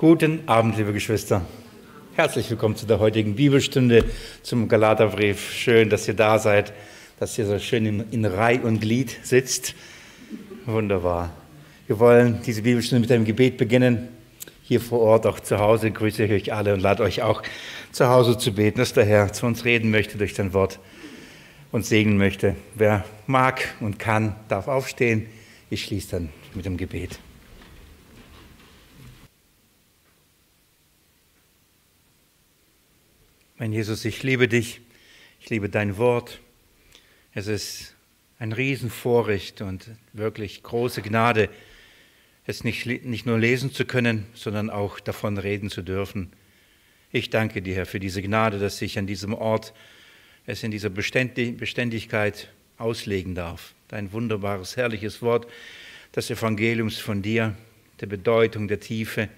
Guten Abend, liebe Geschwister. Herzlich willkommen zu der heutigen Bibelstunde zum Galaterbrief. Schön, dass ihr da seid, dass ihr so schön in, in Reih und Glied sitzt. Wunderbar. Wir wollen diese Bibelstunde mit einem Gebet beginnen. Hier vor Ort, auch zu Hause, grüße ich euch alle und lade euch auch zu Hause zu beten, dass der Herr zu uns reden möchte durch sein Wort und segnen möchte. Wer mag und kann, darf aufstehen. Ich schließe dann mit dem Gebet. Mein Jesus, ich liebe dich, ich liebe dein Wort. Es ist ein Riesenvorrecht und wirklich große Gnade, es nicht, nicht nur lesen zu können, sondern auch davon reden zu dürfen. Ich danke dir, Herr, für diese Gnade, dass ich an diesem Ort es in dieser Beständigkeit auslegen darf. Dein wunderbares, herrliches Wort, das Evangeliums von dir, der Bedeutung, der Tiefe.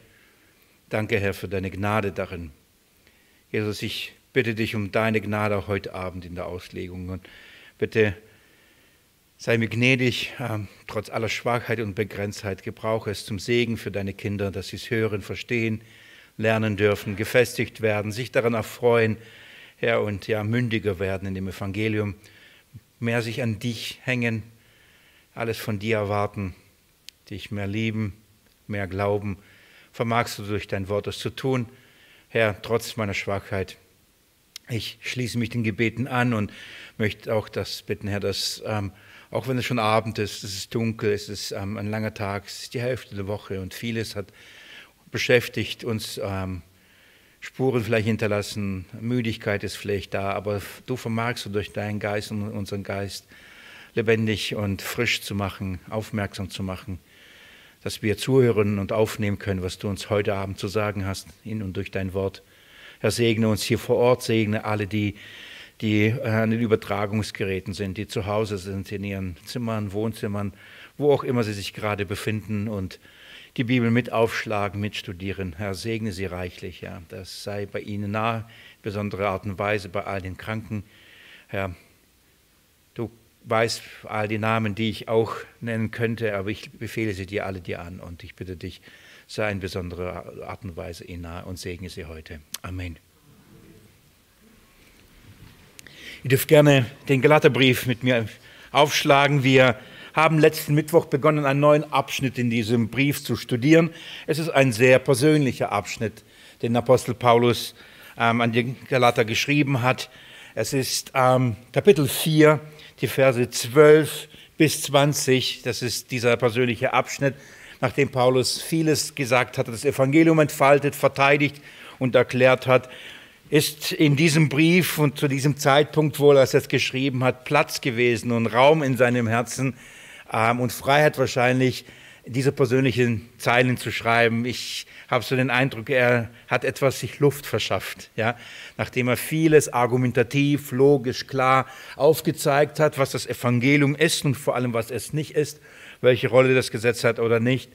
Danke, Herr, für deine Gnade darin. Jesus, ich bitte dich um deine Gnade heute Abend in der Auslegung. Und bitte sei mir gnädig, äh, trotz aller Schwachheit und Begrenztheit. Gebrauche es zum Segen für deine Kinder, dass sie es hören, verstehen, lernen dürfen, gefestigt werden, sich daran erfreuen, Herr, und ja, mündiger werden in dem Evangelium, mehr sich an dich hängen, alles von dir erwarten, dich mehr lieben, mehr glauben. Vermagst du durch dein Wort es zu tun? Herr, trotz meiner Schwachheit. Ich schließe mich den Gebeten an und möchte auch das bitten, Herr, dass ähm, auch wenn es schon Abend ist, es ist dunkel, es ist ähm, ein langer Tag, es ist die Hälfte der Woche und vieles hat beschäftigt uns, ähm, Spuren vielleicht hinterlassen, Müdigkeit ist vielleicht da, aber du vermagst du durch deinen Geist und unseren Geist lebendig und frisch zu machen, aufmerksam zu machen, dass wir zuhören und aufnehmen können, was du uns heute Abend zu sagen hast, in und durch dein Wort. Herr, segne uns hier vor Ort, segne alle, die, die äh, an den Übertragungsgeräten sind, die zu Hause sind, in ihren Zimmern, Wohnzimmern, wo auch immer sie sich gerade befinden und die Bibel mit aufschlagen, mitstudieren. Herr, segne sie reichlich. Ja. Das sei bei ihnen nah, besondere Art und Weise bei all den Kranken. Herr, du weißt all die Namen, die ich auch nennen könnte, aber ich befehle sie dir alle dir an und ich bitte dich, sei in besonderer Art und Weise ihnen nahe und segne sie heute. Amen. Ihr dürft gerne den Galaterbrief mit mir aufschlagen. Wir haben letzten Mittwoch begonnen, einen neuen Abschnitt in diesem Brief zu studieren. Es ist ein sehr persönlicher Abschnitt, den Apostel Paulus ähm, an die Galater geschrieben hat. Es ist ähm, Kapitel 4, die Verse 12 bis 20. Das ist dieser persönliche Abschnitt nachdem Paulus vieles gesagt hat, das Evangelium entfaltet, verteidigt und erklärt hat, ist in diesem Brief und zu diesem Zeitpunkt, wo er es geschrieben hat, Platz gewesen und Raum in seinem Herzen ähm, und Freiheit wahrscheinlich, diese persönlichen Zeilen zu schreiben. Ich habe so den Eindruck, er hat etwas sich Luft verschafft, ja, nachdem er vieles argumentativ, logisch, klar aufgezeigt hat, was das Evangelium ist und vor allem was es nicht ist welche Rolle das Gesetz hat oder nicht,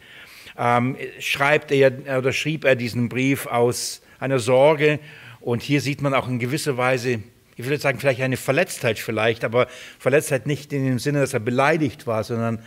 ähm, schreibt er oder schrieb er diesen Brief aus einer Sorge. Und hier sieht man auch in gewisser Weise, ich würde sagen, vielleicht eine Verletztheit vielleicht, aber Verletztheit nicht in dem Sinne, dass er beleidigt war, sondern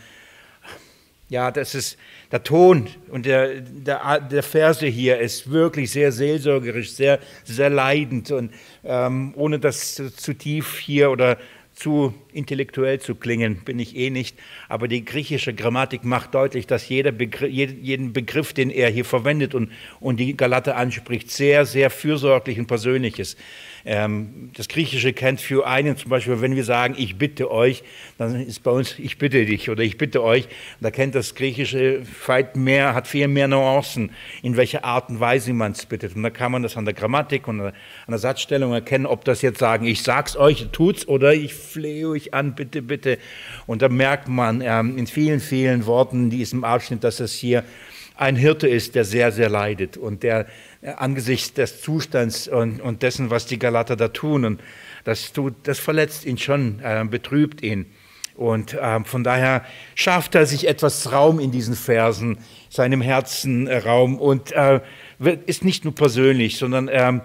ja, das ist der Ton und der, der, der Verse hier ist wirklich sehr seelsorgerisch, sehr, sehr leidend und ähm, ohne das zu tief hier oder zu intellektuell zu klingen, bin ich eh nicht. Aber die griechische Grammatik macht deutlich, dass jeder Begriff, jeden Begriff, den er hier verwendet und, und die Galater anspricht, sehr, sehr fürsorglich und persönlich ist. Ähm, das Griechische kennt für einen zum Beispiel, wenn wir sagen, ich bitte euch, dann ist bei uns, ich bitte dich oder ich bitte euch. Da kennt das Griechische weit mehr, hat viel mehr Nuancen, in welcher Art und Weise man es bittet. Und da kann man das an der Grammatik und an der Satzstellung erkennen, ob das jetzt sagen, ich sag's euch, tut's, oder ich flehe euch an, bitte, bitte. Und da merkt man ähm, in vielen, vielen Worten in diesem Abschnitt, dass es hier ein Hirte ist, der sehr, sehr leidet und der angesichts des Zustands und, und dessen, was die Galater da tun, und das, tut, das verletzt ihn schon, äh, betrübt ihn. Und äh, von daher schafft er sich etwas Raum in diesen Versen, seinem Herzen äh, Raum. Und äh, ist nicht nur persönlich, sondern ähm,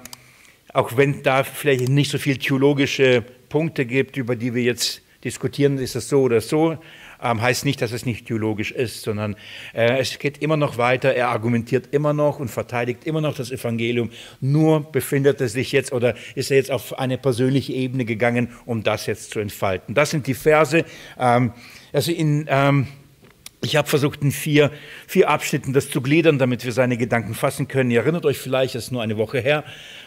auch wenn da vielleicht nicht so viel theologische Punkte gibt, über die wir jetzt diskutieren, ist es so oder so, ähm, heißt nicht, dass es nicht theologisch ist, sondern äh, es geht immer noch weiter. Er argumentiert immer noch und verteidigt immer noch das Evangelium. Nur befindet er sich jetzt oder ist er jetzt auf eine persönliche Ebene gegangen, um das jetzt zu entfalten. Das sind die Verse. Ähm, also in ähm, ich habe versucht, in vier, vier Abschnitten das zu gliedern, damit wir seine Gedanken fassen können. Ihr erinnert euch vielleicht, es ist nur eine Woche her.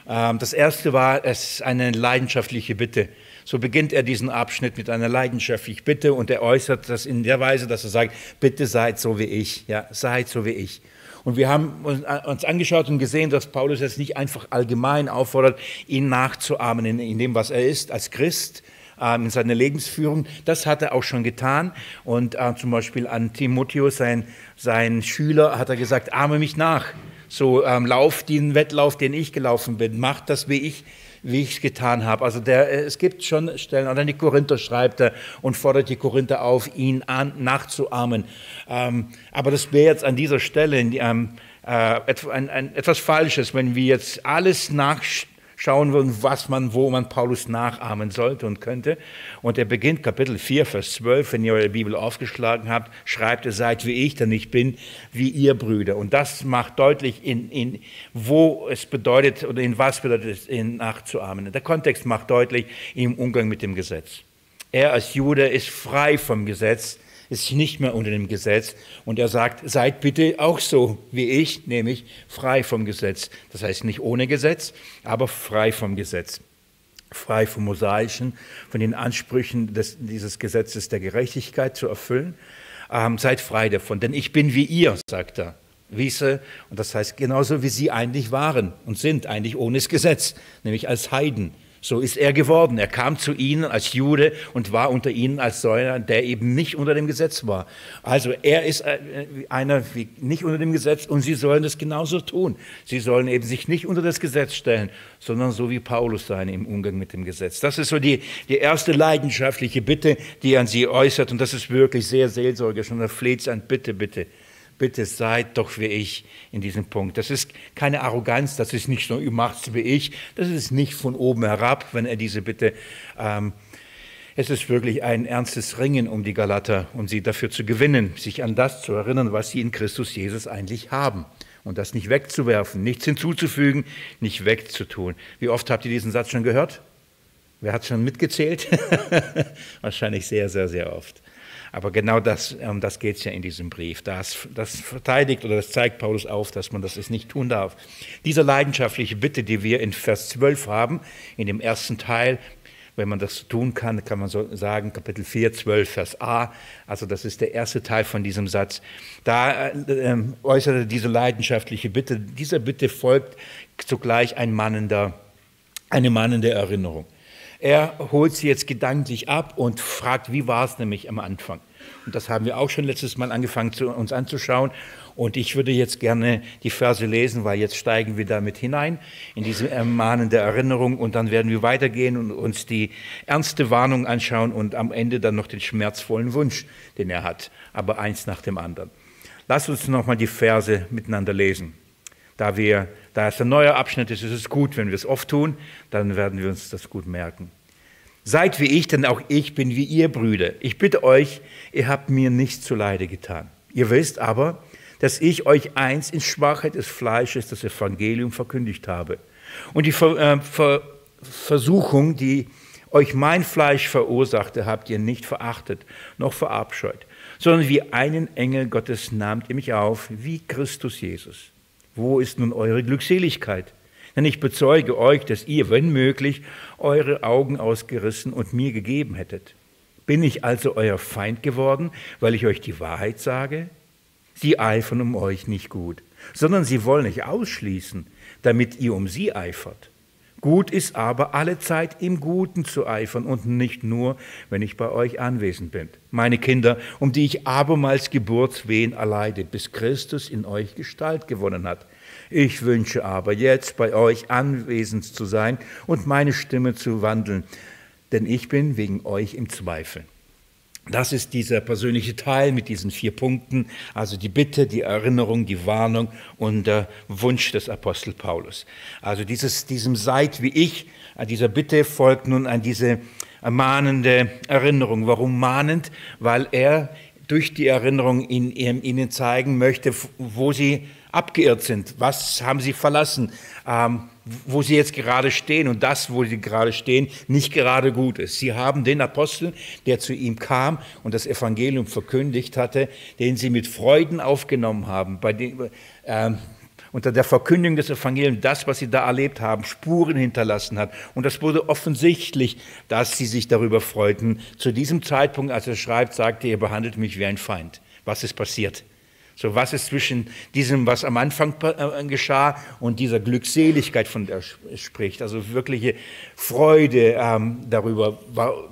Ähm, das erste war, es ist eine leidenschaftliche Bitte. So beginnt er diesen Abschnitt mit einer leidenschaftlichen Bitte und er äußert das in der Weise, dass er sagt, bitte seid so wie ich, ja, seid so wie ich. Und wir haben uns angeschaut und gesehen, dass Paulus jetzt nicht einfach allgemein auffordert, ihn nachzuahmen in, in dem, was er ist als Christ, ähm, in seiner Lebensführung. Das hat er auch schon getan. Und äh, zum Beispiel an Timotheus, sein, sein Schüler, hat er gesagt, ahme mich nach. So ähm, lauf den Wettlauf, den ich gelaufen bin, mach das wie ich wie ich es getan habe. Also der, äh, es gibt schon Stellen, oder die Korinther schreibt er und fordert die Korinther auf, ihn an, nachzuahmen. Ähm, aber das wäre jetzt an dieser Stelle ähm, äh, ein, ein, etwas Falsches, wenn wir jetzt alles nachstellen schauen wir, was man, wo man Paulus nachahmen sollte und könnte. Und er beginnt Kapitel 4, Vers 12, wenn ihr eure Bibel aufgeschlagen habt, schreibt er, seid wie ich, denn ich bin wie ihr Brüder. Und das macht deutlich, in, in wo es bedeutet oder in was bedeutet es, ihn nachzuahmen. Der Kontext macht deutlich im Umgang mit dem Gesetz. Er als Jude ist frei vom Gesetz, ist nicht mehr unter dem Gesetz. Und er sagt, seid bitte auch so wie ich, nämlich frei vom Gesetz. Das heißt nicht ohne Gesetz, aber frei vom Gesetz. Frei vom Mosaischen, von den Ansprüchen des, dieses Gesetzes der Gerechtigkeit zu erfüllen. Ähm, seid frei davon, denn ich bin wie ihr, sagt er. Wiese, und das heißt genauso wie sie eigentlich waren und sind, eigentlich ohne das Gesetz, nämlich als Heiden so ist er geworden. Er kam zu ihnen als Jude und war unter ihnen als Säuler, der eben nicht unter dem Gesetz war. Also er ist äh, einer wie nicht unter dem Gesetz und sie sollen das genauso tun. Sie sollen eben sich nicht unter das Gesetz stellen, sondern so wie Paulus sein im Umgang mit dem Gesetz. Das ist so die, die erste leidenschaftliche Bitte, die er an sie äußert und das ist wirklich sehr seelsorgerisch und er fleht an, bitte, bitte, bitte seid doch wie ich in diesem Punkt. Das ist keine Arroganz, das ist nicht nur, ihr macht's wie ich, das ist nicht von oben herab, wenn er diese Bitte, ähm, es ist wirklich ein ernstes Ringen um die Galater, um sie dafür zu gewinnen, sich an das zu erinnern, was sie in Christus Jesus eigentlich haben. Und das nicht wegzuwerfen, nichts hinzuzufügen, nicht wegzutun. Wie oft habt ihr diesen Satz schon gehört? Wer hat schon mitgezählt? Wahrscheinlich sehr, sehr, sehr oft. Aber genau das, um das geht es ja in diesem Brief. Das, das verteidigt oder das zeigt Paulus auf, dass man das nicht tun darf. Diese leidenschaftliche Bitte, die wir in Vers 12 haben, in dem ersten Teil, wenn man das tun kann, kann man so sagen, Kapitel 4, 12, Vers A, also das ist der erste Teil von diesem Satz. Da äh, äh, äußert er diese leidenschaftliche Bitte. Dieser Bitte folgt zugleich ein mannender, eine mannende Erinnerung. Er holt sie jetzt gedanklich ab und fragt, wie war es nämlich am Anfang? Und das haben wir auch schon letztes Mal angefangen, zu, uns anzuschauen. Und ich würde jetzt gerne die Verse lesen, weil jetzt steigen wir damit hinein in diese ermahnende Erinnerung und dann werden wir weitergehen und uns die ernste Warnung anschauen und am Ende dann noch den schmerzvollen Wunsch, den er hat, aber eins nach dem anderen. Lass uns nochmal die Verse miteinander lesen. Da, wir, da es ein neuer Abschnitt ist, ist es gut, wenn wir es oft tun, dann werden wir uns das gut merken. Seid wie ich, denn auch ich bin wie ihr Brüder. Ich bitte euch, ihr habt mir nichts zuleide getan. Ihr wisst aber, dass ich euch eins in Schwachheit des Fleisches das Evangelium verkündigt habe. Und die Ver äh, Ver Versuchung, die euch mein Fleisch verursachte, habt ihr nicht verachtet, noch verabscheut, sondern wie einen Engel Gottes nahmt ihr mich auf, wie Christus Jesus. Wo ist nun eure Glückseligkeit? Denn ich bezeuge euch, dass ihr, wenn möglich, eure Augen ausgerissen und mir gegeben hättet. Bin ich also euer Feind geworden, weil ich euch die Wahrheit sage? Sie eifern um euch nicht gut, sondern sie wollen euch ausschließen, damit ihr um sie eifert. Gut ist aber alle Zeit im Guten zu eifern und nicht nur, wenn ich bei euch anwesend bin. Meine Kinder, um die ich abermals Geburtswehen erleide, bis Christus in euch Gestalt gewonnen hat. Ich wünsche aber jetzt bei euch anwesend zu sein und meine Stimme zu wandeln, denn ich bin wegen euch im Zweifel. Das ist dieser persönliche Teil mit diesen vier Punkten, also die Bitte, die Erinnerung, die Warnung und der Wunsch des Apostel Paulus. Also dieses, diesem Seid wie ich, dieser Bitte folgt nun an diese mahnende Erinnerung. Warum mahnend? Weil er durch die Erinnerung in, ihnen zeigen möchte, wo sie abgeirrt sind. Was haben sie verlassen? Ähm, wo sie jetzt gerade stehen und das, wo sie gerade stehen, nicht gerade gut ist. Sie haben den Apostel, der zu ihm kam und das Evangelium verkündigt hatte, den sie mit Freuden aufgenommen haben, bei dem, äh, unter der Verkündigung des Evangeliums das, was sie da erlebt haben, Spuren hinterlassen hat. Und das wurde offensichtlich, dass sie sich darüber freuten. Zu diesem Zeitpunkt, als er schreibt, sagte er, behandelt mich wie ein Feind. Was ist passiert? So, was ist zwischen diesem, was am Anfang äh, geschah und dieser Glückseligkeit, von der er spricht? Also wirkliche Freude ähm, darüber.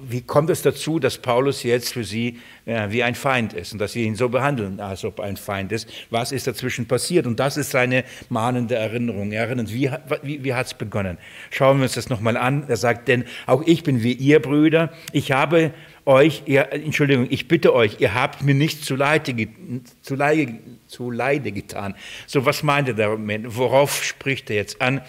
Wie kommt es dazu, dass Paulus jetzt für sie äh, wie ein Feind ist und dass sie ihn so behandeln, als ob ein Feind ist? Was ist dazwischen passiert? Und das ist seine mahnende Erinnerung. Er erinnert, wie, wie, wie hat es begonnen? Schauen wir uns das nochmal an. Er sagt, denn auch ich bin wie ihr Brüder. Ich habe euch, ihr, Entschuldigung, ich bitte euch, ihr habt mir nicht zu Leide, zu Leide, zu Leide getan. So, was meint er damit? Worauf spricht er jetzt an?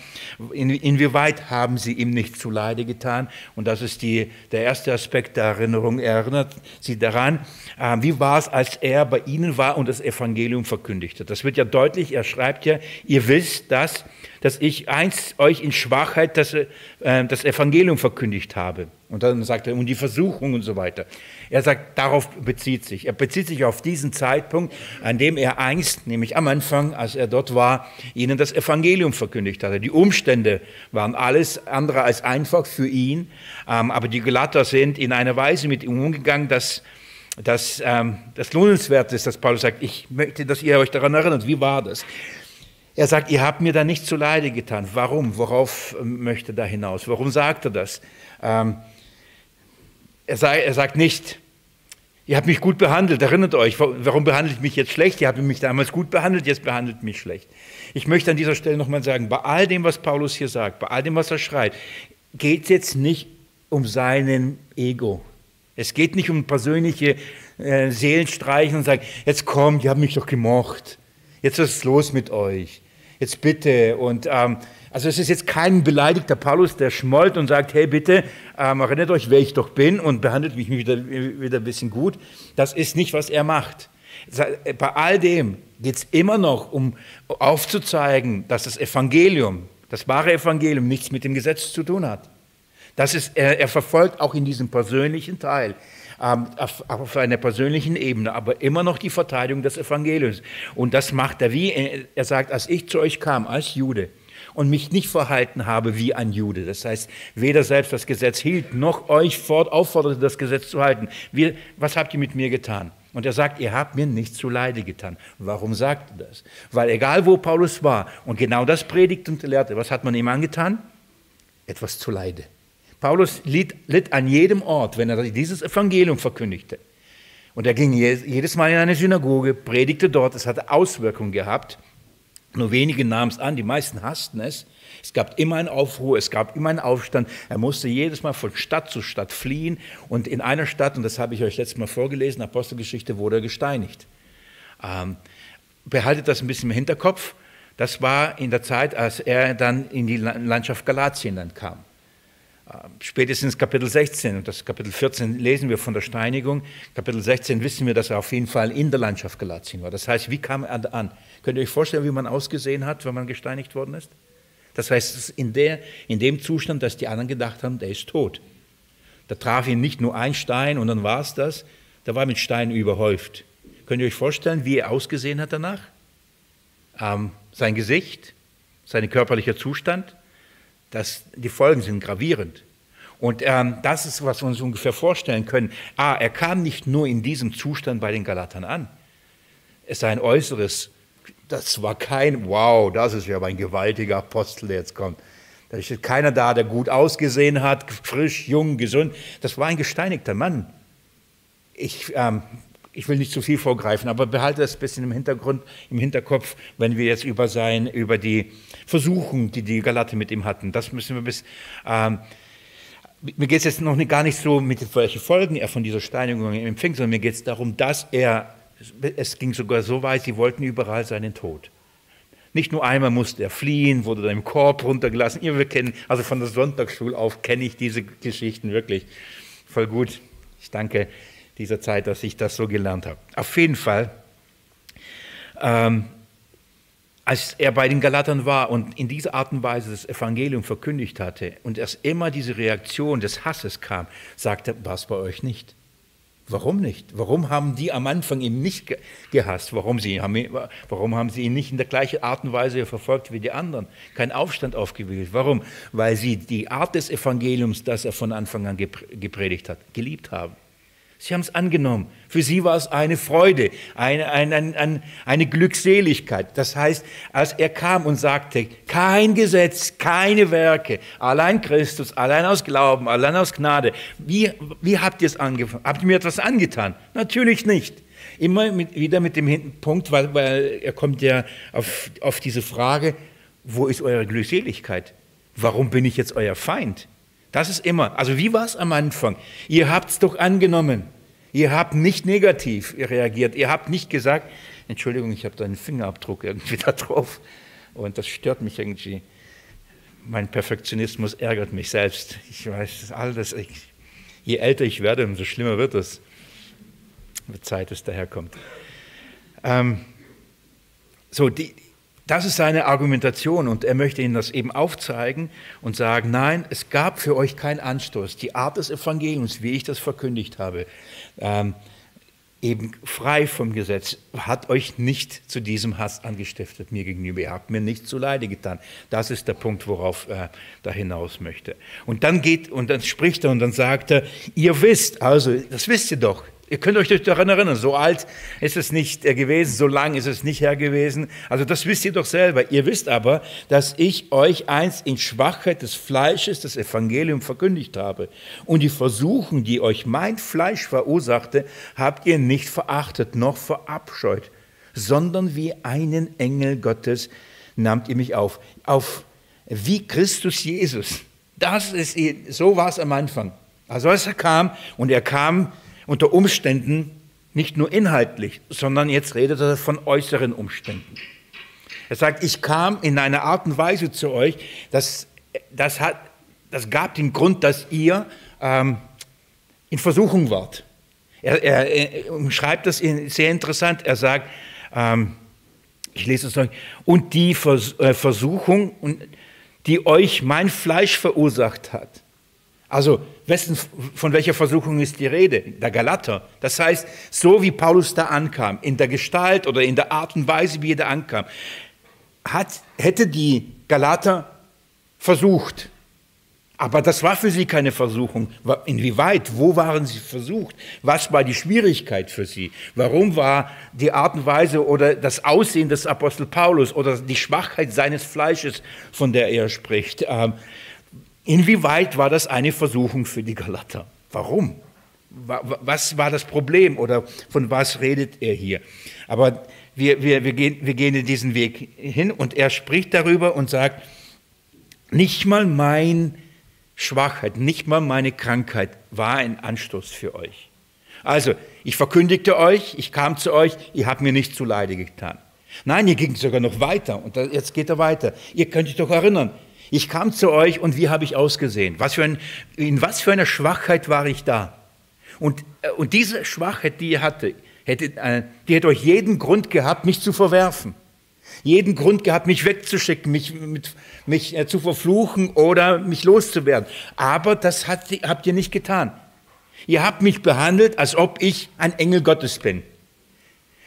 In, inwieweit haben sie ihm nicht zu Leide getan? Und das ist die, der erste Aspekt der Erinnerung. Er erinnert sie daran, äh, wie war es, als er bei ihnen war und das Evangelium verkündigte. Das wird ja deutlich, er schreibt ja, ihr wisst das, dass ich einst euch in Schwachheit das, äh, das Evangelium verkündigt habe. Und dann sagt er, und die Versuchung und so weiter. Er sagt, darauf bezieht sich. Er bezieht sich auf diesen Zeitpunkt, an dem er einst, nämlich am Anfang, als er dort war, ihnen das Evangelium verkündigt hatte. Die Umstände waren alles andere als einfach für ihn, ähm, aber die Gelatter sind in einer Weise mit ihm umgegangen, dass dass ähm, das lohnenswert ist, dass Paulus sagt, ich möchte, dass ihr euch daran erinnert, wie war das? Er sagt, ihr habt mir da nicht zu Leide getan. Warum? Worauf ähm, möchte da hinaus? Warum sagt er das? Ähm, er, sei, er sagt nicht, ihr habt mich gut behandelt, erinnert euch, warum behandelt ich mich jetzt schlecht? Ihr habt mich damals gut behandelt, jetzt behandelt mich schlecht. Ich möchte an dieser Stelle nochmal sagen, bei all dem, was Paulus hier sagt, bei all dem, was er schreibt, geht es jetzt nicht um seinen Ego. Es geht nicht um persönliche äh, Seelenstreichen und sagen, jetzt kommt, ihr habt mich doch gemocht. Jetzt ist es los mit euch. Jetzt bitte. Und ähm, also es ist jetzt kein beleidigter Paulus, der schmollt und sagt, hey bitte, ähm, erinnert euch, wer ich doch bin und behandelt mich wieder, wieder ein bisschen gut. Das ist nicht, was er macht. Bei all dem geht es immer noch um aufzuzeigen, dass das Evangelium, das wahre Evangelium nichts mit dem Gesetz zu tun hat. Das ist, er, er verfolgt auch in diesem persönlichen Teil, ähm, auf, auf einer persönlichen Ebene, aber immer noch die Verteidigung des Evangeliums. Und das macht er wie, er sagt, als ich zu euch kam, als Jude, und mich nicht verhalten habe wie ein Jude. Das heißt, weder selbst das Gesetz hielt, noch euch fort aufforderte, das Gesetz zu halten. Wir, was habt ihr mit mir getan? Und er sagt, ihr habt mir nicht zu Leide getan. Warum sagt er das? Weil egal wo Paulus war und genau das predigt und lehrte, was hat man ihm angetan? Etwas zu Leide. Paulus litt, litt an jedem Ort, wenn er dieses Evangelium verkündigte. Und er ging jedes Mal in eine Synagoge, predigte dort, es hatte Auswirkungen gehabt. Nur wenige nahmen es an, die meisten hassten es. Es gab immer einen Aufruhr, es gab immer einen Aufstand. Er musste jedes Mal von Stadt zu Stadt fliehen. Und in einer Stadt, und das habe ich euch letztes Mal vorgelesen, Apostelgeschichte, wurde er gesteinigt. Ähm, behaltet das ein bisschen im Hinterkopf. Das war in der Zeit, als er dann in die Landschaft Galatien dann kam. Ähm, spätestens Kapitel 16 und das Kapitel 14 lesen wir von der Steinigung. Kapitel 16 wissen wir, dass er auf jeden Fall in der Landschaft Galatien war. Das heißt, wie kam er an? Könnt ihr euch vorstellen, wie man ausgesehen hat, wenn man gesteinigt worden ist? Das heißt, in, der, in dem Zustand, dass die anderen gedacht haben, der ist tot. Da traf ihn nicht nur ein Stein und dann war es das, da war mit Steinen überhäuft. Könnt ihr euch vorstellen, wie er ausgesehen hat danach? Ähm, sein Gesicht, sein körperlicher Zustand, das, die Folgen sind gravierend. Und ähm, das ist, was wir uns ungefähr vorstellen können. Ah, er kam nicht nur in diesem Zustand bei den Galatern an. Es sei ein äußeres, das war kein, wow, das ist ja aber ein gewaltiger Apostel, der jetzt kommt. Da ist keiner da, der gut ausgesehen hat, frisch, jung, gesund. Das war ein gesteinigter Mann. Ich ähm, ich will nicht zu viel vorgreifen, aber behalte das ein bisschen im Hintergrund, im Hinterkopf, wenn wir jetzt über sein, über die Versuchung, die die Galate mit ihm hatten. Das müssen wir bis. Ähm, mir geht es jetzt noch gar nicht so, mit welchen Folgen er von dieser Steinigung empfing, sondern mir geht es darum, dass er, es ging sogar so weit, sie wollten überall seinen Tod. Nicht nur einmal musste er fliehen, wurde dann im Korb runtergelassen. Ihr wir kennen, also von der Sonntagsschule auf kenne ich diese Geschichten wirklich. voll gut. Ich danke dieser Zeit, dass ich das so gelernt habe. Auf jeden Fall, ähm, als er bei den Galatern war und in dieser Art und Weise das Evangelium verkündigt hatte und erst immer diese Reaktion des Hasses kam, sagte er, war es bei euch nicht. Warum nicht? Warum haben die am Anfang ihn nicht gehasst? Warum, sie, warum haben sie ihn nicht in der gleichen Art und Weise verfolgt wie die anderen? Kein Aufstand aufgewählt. Warum? Weil sie die Art des Evangeliums, das er von Anfang an gepredigt hat, geliebt haben. Sie haben es angenommen. Für sie war es eine Freude, eine, eine, eine, eine, Glückseligkeit. Das heißt, als er kam und sagte, kein Gesetz, keine Werke, allein Christus, allein aus Glauben, allein aus Gnade. Wie, wie habt ihr es angefangen? Habt ihr mir etwas angetan? Natürlich nicht. Immer mit, wieder mit dem Punkt, weil, weil er kommt ja auf, auf diese Frage, wo ist eure Glückseligkeit? Warum bin ich jetzt euer Feind? Das ist immer. Also wie war es am Anfang? Ihr habt es doch angenommen. Ihr habt nicht negativ reagiert. Ihr habt nicht gesagt, Entschuldigung, ich habe da einen Fingerabdruck irgendwie da drauf. Und das stört mich irgendwie. Mein Perfektionismus ärgert mich selbst. Ich weiß alles. Ich, je älter ich werde, umso schlimmer wird es. Mit Zeit es daherkommt. Ähm, so, die, das ist seine Argumentation und er möchte Ihnen das eben aufzeigen und sagen, nein, es gab für euch keinen Anstoß. Die Art des Evangeliums, wie ich das verkündigt habe, ähm, eben frei vom Gesetz, hat euch nicht zu diesem Hass angestiftet mir gegenüber. Ihr habt mir nicht zu Leide getan. Das ist der Punkt, worauf er da hinaus möchte. Und dann geht, und dann spricht er und dann sagt er, ihr wisst, also, das wisst ihr doch, Ihr könnt euch daran erinnern, so alt ist es nicht gewesen, so lang ist es nicht her gewesen. Also das wisst ihr doch selber. Ihr wisst aber, dass ich euch einst in Schwachheit des Fleisches das Evangelium verkündigt habe. Und die Versuchung, die euch mein Fleisch verursachte, habt ihr nicht verachtet noch verabscheut, sondern wie einen Engel Gottes nahmt ihr mich auf. Auf wie Christus Jesus. Das ist, so war es am Anfang. Also als er kam und er kam unter Umständen nicht nur inhaltlich, sondern jetzt redet er von äußeren Umständen. Er sagt, ich kam in einer Art und Weise zu euch, das, das, hat, das gab den Grund, dass ihr ähm, in Versuchung wart. Er, er, er umschreibt das sehr interessant. Er sagt, ähm, ich lese es euch, und die äh, Versuchung, die euch mein Fleisch verursacht hat. Also wessen, von welcher Versuchung ist die Rede? Der Galater. Das heißt, so wie Paulus da ankam, in der Gestalt oder in der Art und Weise, wie er da ankam, hat, hätte die Galater versucht. Aber das war für sie keine Versuchung. Inwieweit? Wo waren sie versucht? Was war die Schwierigkeit für sie? Warum war die Art und Weise oder das Aussehen des Apostel Paulus oder die Schwachheit seines Fleisches, von der er spricht? Inwieweit war das eine Versuchung für die Galater? Warum? Was war das Problem oder von was redet er hier? Aber wir, wir, wir, gehen, wir gehen in diesen Weg hin und er spricht darüber und sagt, nicht mal meine Schwachheit, nicht mal meine Krankheit war ein Anstoß für euch. Also, ich verkündigte euch, ich kam zu euch, ihr habt mir nicht zu Leide getan. Nein, ihr ging sogar noch weiter und jetzt geht er weiter. Ihr könnt euch doch erinnern, ich kam zu euch und wie habe ich ausgesehen? Was für ein, in was für einer Schwachheit war ich da? Und, äh, und diese Schwachheit, die ihr hatte, hätte, äh, die hätte euch jeden Grund gehabt, mich zu verwerfen. Jeden Grund gehabt, mich wegzuschicken, mich, mit, mich äh, zu verfluchen oder mich loszuwerden. Aber das hat, habt ihr nicht getan. Ihr habt mich behandelt, als ob ich ein Engel Gottes bin.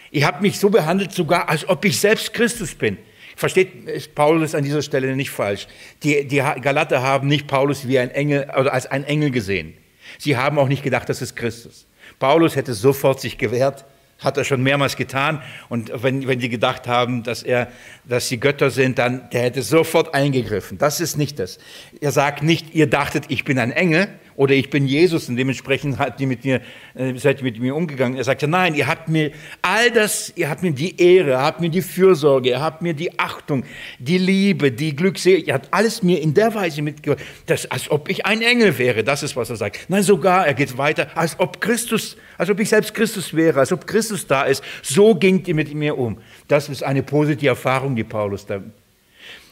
Ihr habt mich so behandelt, sogar als ob ich selbst Christus bin. Versteht Paulus an dieser Stelle nicht falsch. Die, die Galater haben nicht Paulus wie ein Engel oder als ein Engel gesehen. Sie haben auch nicht gedacht, das ist Christus. Paulus hätte sofort sich gewehrt, hat er schon mehrmals getan. Und wenn, wenn die gedacht haben, dass, er, dass sie Götter sind, dann der hätte sofort eingegriffen. Das ist nicht das. Er sagt nicht, ihr dachtet, ich bin ein Engel, oder ich bin Jesus und dementsprechend hat die mit mir, äh, seid ihr mit mir umgegangen. Er sagte, nein, ihr habt mir all das, ihr habt mir die Ehre, ihr habt mir die Fürsorge, ihr habt mir die Achtung, die Liebe, die Glückseligkeit, ihr habt alles mir in der Weise mitgebracht, dass, als ob ich ein Engel wäre. Das ist, was er sagt. Nein, sogar, er geht weiter, als ob Christus, als ob ich selbst Christus wäre, als ob Christus da ist. So ging ihr mit mir um. Das ist eine positive Erfahrung, die Paulus da.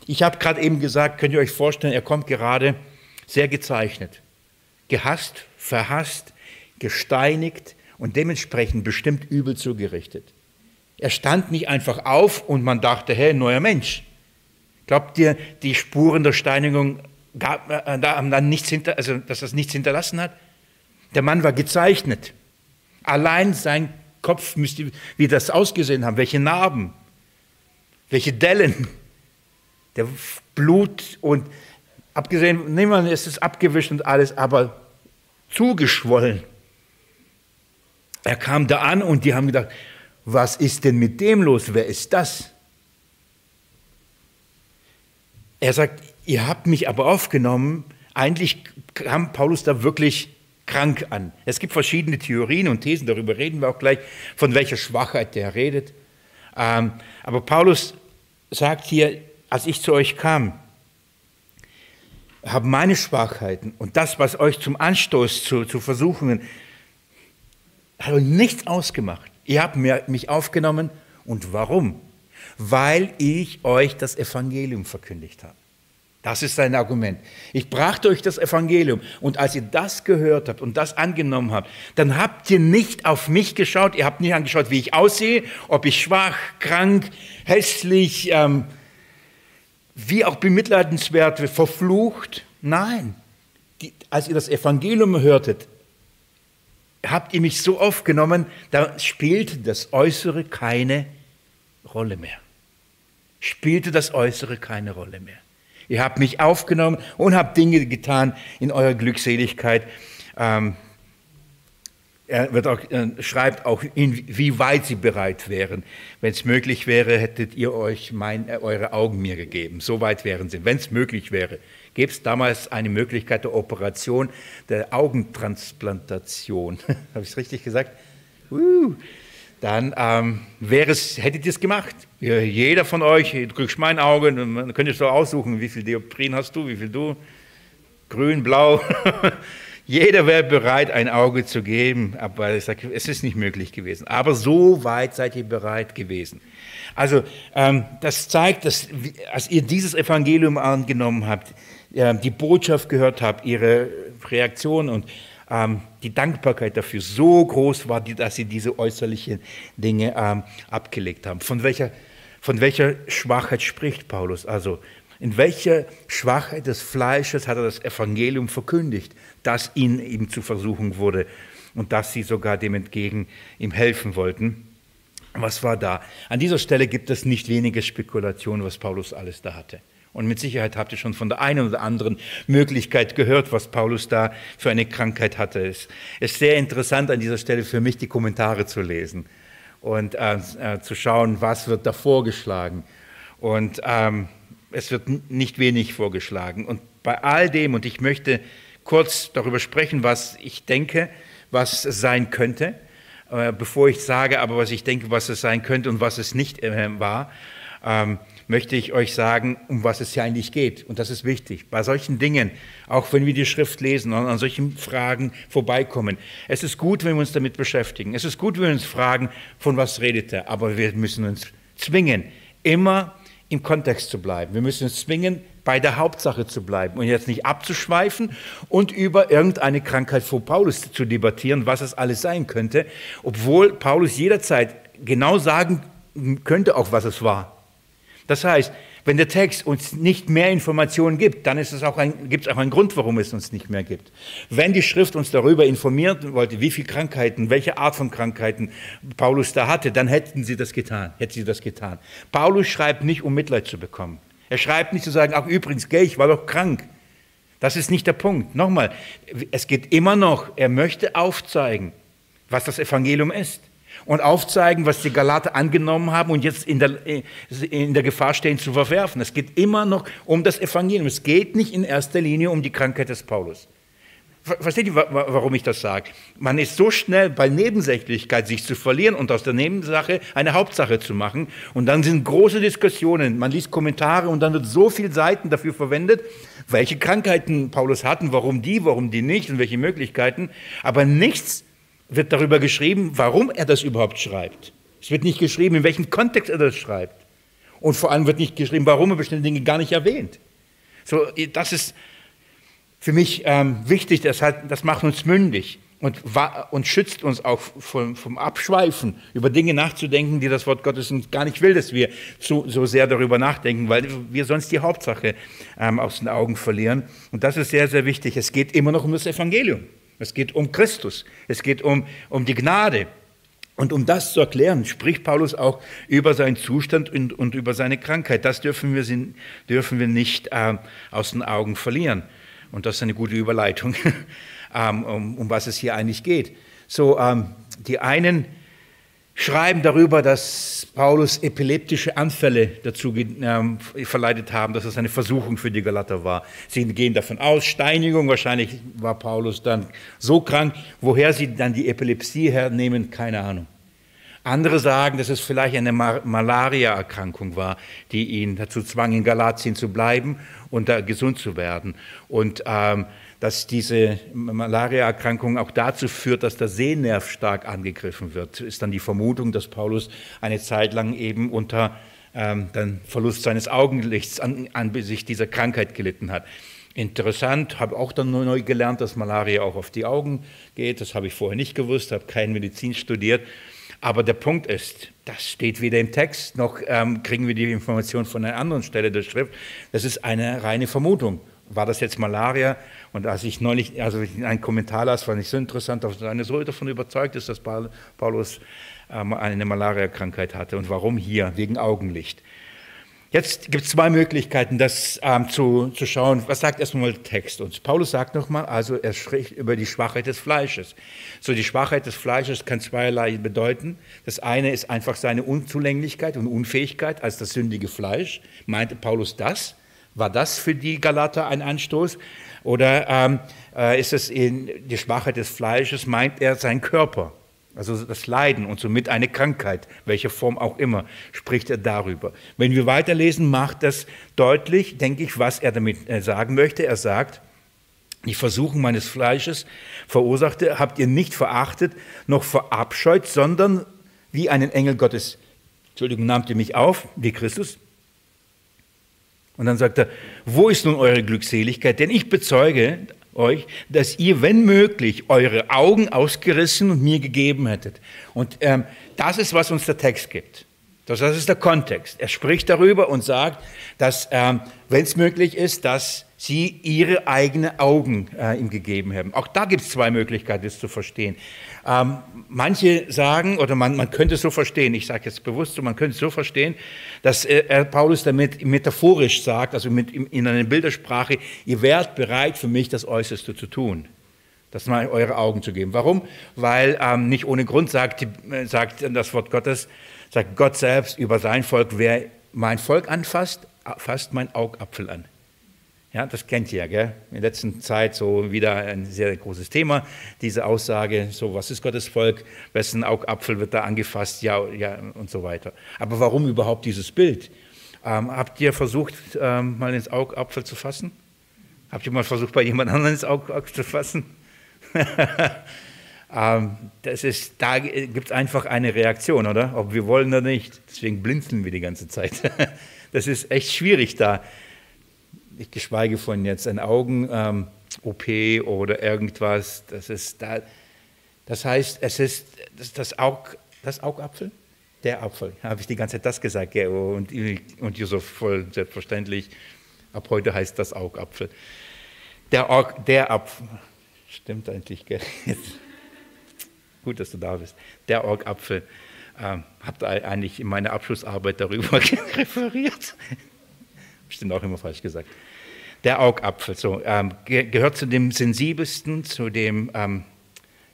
Ich habe gerade eben gesagt, könnt ihr euch vorstellen, er kommt gerade sehr gezeichnet gehasst, verhasst, gesteinigt und dementsprechend bestimmt übel zugerichtet. Er stand nicht einfach auf und man dachte, hey, neuer Mensch. Glaubt ihr, die Spuren der Steinigung gab, äh, da haben dann nichts hinter, also dass das nichts hinterlassen hat? Der Mann war gezeichnet. Allein sein Kopf müsste, wie das ausgesehen haben, welche Narben, welche Dellen, der Blut und abgesehen, nehmen wir, es ist abgewischt und alles, aber zugeschwollen. Er kam da an und die haben gedacht, was ist denn mit dem los? Wer ist das? Er sagt, ihr habt mich aber aufgenommen. Eigentlich kam Paulus da wirklich krank an. Es gibt verschiedene Theorien und Thesen, darüber reden wir auch gleich, von welcher Schwachheit der redet. Ähm, aber Paulus sagt hier, als ich zu euch kam, haben meine Schwachheiten und das, was euch zum Anstoß zu, zu Versuchungen, hat euch nichts ausgemacht. Ihr habt mich aufgenommen und warum? Weil ich euch das Evangelium verkündigt habe. Das ist sein Argument. Ich brachte euch das Evangelium und als ihr das gehört habt und das angenommen habt, dann habt ihr nicht auf mich geschaut, ihr habt nicht angeschaut, wie ich aussehe, ob ich schwach, krank, hässlich, ähm, wie auch bemitleidenswert, verflucht. Nein, Die, als ihr das Evangelium hörtet, habt ihr mich so aufgenommen, da spielte das Äußere keine Rolle mehr. Spielte das Äußere keine Rolle mehr. Ihr habt mich aufgenommen und habt Dinge getan in eurer Glückseligkeit. Ähm, er wird auch, äh, schreibt auch, inwieweit sie bereit wären. Wenn es möglich wäre, hättet ihr euch mein, äh, eure Augen mir gegeben. So weit wären sie, wenn es möglich wäre. Gäbe es damals eine Möglichkeit der Operation, der Augentransplantation? Habe ich es richtig gesagt? Uh, dann ähm, hättet ihr es gemacht. Jeder von euch, du kriegst mein Auge, man könnte so aussuchen, wie viel Dioptrien hast du, wie viel du, grün, blau. Jeder wäre bereit, ein Auge zu geben, aber ich sage, es ist nicht möglich gewesen. Aber so weit seid ihr bereit gewesen. Also ähm, das zeigt, dass als ihr dieses Evangelium angenommen habt, äh, die Botschaft gehört habt, ihre Reaktion und ähm, die Dankbarkeit dafür so groß war, dass sie diese äußerlichen Dinge ähm, abgelegt haben. Von welcher, von welcher Schwachheit spricht Paulus? Also in welcher Schwachheit des Fleisches hat er das Evangelium verkündigt, das ihn ihm zu Versuchung wurde und dass sie sogar dem entgegen ihm helfen wollten? Was war da? An dieser Stelle gibt es nicht wenige Spekulationen, was Paulus alles da hatte. Und mit Sicherheit habt ihr schon von der einen oder anderen Möglichkeit gehört, was Paulus da für eine Krankheit hatte. Es ist sehr interessant an dieser Stelle für mich, die Kommentare zu lesen und äh, äh, zu schauen, was wird da vorgeschlagen. Und ähm, es wird nicht wenig vorgeschlagen. Und bei all dem, und ich möchte kurz darüber sprechen, was ich denke, was es sein könnte, äh, bevor ich sage aber, was ich denke, was es sein könnte und was es nicht äh, war. Ähm, möchte ich euch sagen, um was es hier eigentlich geht. Und das ist wichtig. Bei solchen Dingen, auch wenn wir die Schrift lesen und an solchen Fragen vorbeikommen, es ist gut, wenn wir uns damit beschäftigen. Es ist gut, wenn wir uns fragen, von was redet er. Aber wir müssen uns zwingen, immer im Kontext zu bleiben. Wir müssen uns zwingen, bei der Hauptsache zu bleiben und jetzt nicht abzuschweifen und über irgendeine Krankheit vor Paulus zu debattieren, was es alles sein könnte, obwohl Paulus jederzeit genau sagen könnte, auch was es war. Das heißt, wenn der Text uns nicht mehr Informationen gibt, dann gibt es auch einen Grund, warum es uns nicht mehr gibt. Wenn die Schrift uns darüber informieren wollte, wie viele Krankheiten, welche Art von Krankheiten Paulus da hatte, dann hätten sie das getan, hätte sie das getan. Paulus schreibt nicht, um Mitleid zu bekommen. Er schreibt nicht zu sagen, ach übrigens, gell, ich war doch krank. Das ist nicht der Punkt. Nochmal, es geht immer noch, er möchte aufzeigen, was das Evangelium ist und aufzeigen, was die Galater angenommen haben und jetzt in der, in der Gefahr stehen zu verwerfen. Es geht immer noch um das Evangelium. Es geht nicht in erster Linie um die Krankheit des Paulus. Versteht ihr, warum ich das sage? Man ist so schnell bei Nebensächlichkeit, sich zu verlieren und aus der Nebensache eine Hauptsache zu machen. Und dann sind große Diskussionen. Man liest Kommentare und dann wird so viel Seiten dafür verwendet, welche Krankheiten Paulus hatten, warum die, warum die nicht und welche Möglichkeiten. Aber nichts wird darüber geschrieben, warum er das überhaupt schreibt. Es wird nicht geschrieben, in welchem Kontext er das schreibt. Und vor allem wird nicht geschrieben, warum er bestimmte Dinge gar nicht erwähnt. So, das ist, für mich ähm, wichtig, das, hat, das macht uns mündig und, und schützt uns auch vom, vom, Abschweifen, über Dinge nachzudenken, die das Wort Gottes uns gar nicht will, dass wir zu, so sehr darüber nachdenken, weil wir sonst die Hauptsache ähm, aus den Augen verlieren. Und das ist sehr, sehr wichtig. Es geht immer noch um das Evangelium. Es geht um Christus. Es geht um, um die Gnade. Und um das zu erklären, spricht Paulus auch über seinen Zustand und, und über seine Krankheit. Das dürfen wir, dürfen wir nicht äh, aus den Augen verlieren. Und das ist eine gute Überleitung. Ähm, um, um was es hier eigentlich geht. So, ähm, die einen schreiben darüber, dass Paulus epileptische Anfälle dazu ähm, verleitet haben, dass es eine Versuchung für die Galater war. Sie gehen davon aus, Steinigung, wahrscheinlich war Paulus dann so krank, woher sie dann die Epilepsie hernehmen, keine Ahnung. Andere sagen, dass es vielleicht eine Malaria-Erkrankung war, die ihn dazu zwang, in Galatien zu bleiben und da gesund zu werden. Und ähm, dass diese Malaria-Erkrankung auch dazu führt, dass der Sehnerv stark angegriffen wird. Ist dann die Vermutung, dass Paulus eine Zeit lang eben unter ähm, dem Verlust seines Augenlichts an, angesichts dieser Krankheit gelitten hat. Interessant, habe auch dann neu gelernt, dass Malaria auch auf die Augen geht. Das habe ich vorher nicht gewusst, habe kein Medizin studiert. Aber der Punkt ist, das steht weder im Text, noch ähm, kriegen wir die Information von einer anderen Stelle der Schrift. Das ist eine reine Vermutung. War das jetzt Malaria? Und als ich neulich, also einen Kommentar las, fand ich so interessant, dass einer so davon überzeugt ist, dass Paulus ähm, eine Malaria-Krankheit hatte. Und warum hier? Wegen Augenlicht. Jetzt gibt es zwei Möglichkeiten, das ähm, zu, zu schauen. Was sagt erstmal der Text uns? Paulus sagt nochmal, also er spricht über die Schwachheit des Fleisches. So, die Schwachheit des Fleisches kann zweierlei bedeuten. Das eine ist einfach seine Unzulänglichkeit und Unfähigkeit als das sündige Fleisch. Meinte Paulus das? War das für die Galater ein Anstoß? Oder ähm, äh, ist es die Schwachheit des Fleisches, meint er sein Körper? Also das Leiden und somit eine Krankheit, welche Form auch immer, spricht er darüber. Wenn wir weiterlesen, macht das deutlich, denke ich, was er damit äh, sagen möchte. Er sagt, die Versuchung meines Fleisches verursachte, habt ihr nicht verachtet, noch verabscheut, sondern wie einen Engel Gottes, Entschuldigung, nahmt ihr mich auf, wie Christus, und dann sagt er, wo ist nun eure Glückseligkeit? Denn ich bezeuge euch, dass ihr, wenn möglich, eure Augen ausgerissen und mir gegeben hättet. Und ähm, das ist, was uns der Text gibt. Das, das ist der Kontext. Er spricht darüber und sagt, dass, ähm, wenn es möglich ist, dass sie ihre eigenen Augen äh, ihm gegeben haben. Auch da gibt es zwei Möglichkeiten, das zu verstehen. Ähm, manche sagen, oder man, man könnte es so verstehen, ich sage jetzt bewusst so, man könnte es so verstehen, dass äh, Paulus damit metaphorisch sagt, also mit, in einer Bildersprache, ihr wärt bereit für mich das Äußerste zu tun. Das mal eure Augen zu geben. Warum? Weil ähm, nicht ohne Grund sagt, äh, sagt das Wort Gottes, sagt Gott selbst über sein Volk, wer mein Volk anfasst, fasst mein Augapfel an. Ja, das kennt ihr, gell? In der letzten Zeit so wieder ein sehr großes Thema, diese Aussage, so was ist Gottes Volk, wessen Augapfel wird da angefasst, ja, ja und so weiter. Aber warum überhaupt dieses Bild? Ähm, habt ihr versucht, ähm, mal ins Augapfel zu fassen? Habt ihr mal versucht, bei jemand anderem ins Augapfel zu fassen? ähm, das ist, da gibt es einfach eine Reaktion, oder? Ob wir wollen oder nicht. Deswegen blinzeln wir die ganze Zeit. das ist echt schwierig da ich geschweige von jetzt ein Augen-OP ähm, oder irgendwas. Das ist da. Das heißt, es ist das, das, Aug, das Augapfel? Der Apfel. Habe ich die ganze Zeit das gesagt, gell? Und, und Josef voll selbstverständlich. Ab heute heißt das Augapfel. Der, Aug, der Apfel. Stimmt eigentlich, gell? Gut, dass du da bist. Der Augapfel. Ähm, habt eigentlich in meiner Abschlussarbeit darüber referiert. Bestimmt auch immer falsch gesagt. Der Augapfel so, ähm, gehört zu dem sensibelsten, zu dem ähm,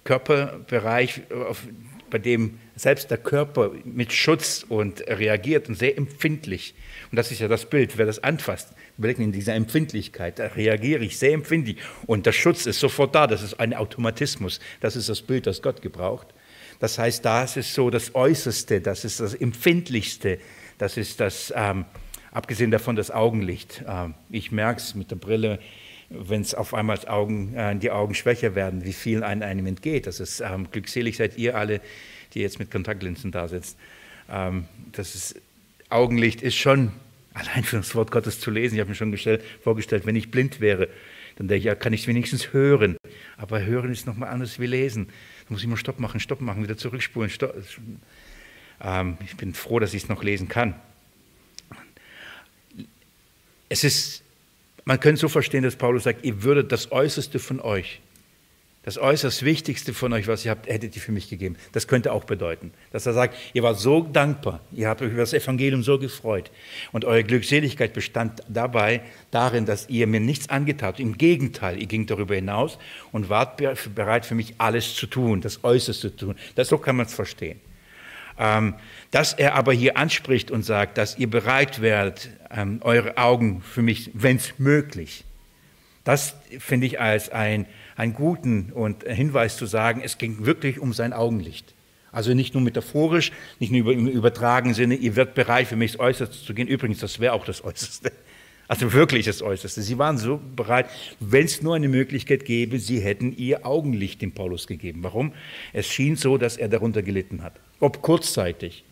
Körperbereich, auf, bei dem selbst der Körper mit Schutz und reagiert und sehr empfindlich. Und das ist ja das Bild, wer das anfasst, in dieser Empfindlichkeit, da reagiere ich sehr empfindlich. Und der Schutz ist sofort da, das ist ein Automatismus. Das ist das Bild, das Gott gebraucht. Das heißt, das ist so das Äußerste, das ist das Empfindlichste, das ist das... Ähm, Abgesehen davon das Augenlicht. Ähm, ich merke es mit der Brille, wenn es auf einmal Augen, äh, die Augen schwächer werden, wie viel einem, einem entgeht. Das ist ähm, glückselig seid ihr alle, die jetzt mit Kontaktlinsen da sitzt. Ähm, das ist, Augenlicht ist schon allein für das Wort Gottes zu lesen. Ich habe mir schon gestellt, vorgestellt, wenn ich blind wäre, Dann denke ich, ja, kann ich es wenigstens hören. Aber hören ist nochmal anders wie lesen. Da muss ich mal Stopp machen, Stopp machen, wieder zurückspulen. Stopp. Ähm, ich bin froh, dass ich es noch lesen kann. Es ist, man könnte so verstehen, dass Paulus sagt, ihr würdet das Äußerste von euch das äußerst Wichtigste von euch, was ihr habt, hättet ihr für mich gegeben. Das könnte auch bedeuten, dass er sagt, ihr wart so dankbar, ihr habt euch über das Evangelium so gefreut und eure Glückseligkeit bestand dabei, darin, dass ihr mir nichts angetan habt. Im Gegenteil, ihr ging darüber hinaus und wart bereit für mich alles zu tun, das Äußerste zu tun. Das, so kann man es verstehen. Ähm, dass er aber hier anspricht und sagt, dass ihr bereit werdet, ähm, eure Augen für mich, wenn es möglich, das finde ich als ein einen guten und Hinweis zu sagen, es ging wirklich um sein Augenlicht. Also nicht nur metaphorisch, nicht nur im übertragenen Sinne, ihr werdet bereit, für mich das Äußerste zu gehen. Übrigens, das wäre auch das Äußerste. Also wirklich das Äußerste. Sie waren so bereit, wenn es nur eine Möglichkeit gäbe, sie hätten ihr Augenlicht dem Paulus gegeben. Warum? Es schien so, dass er darunter gelitten hat. Ob kurzzeitig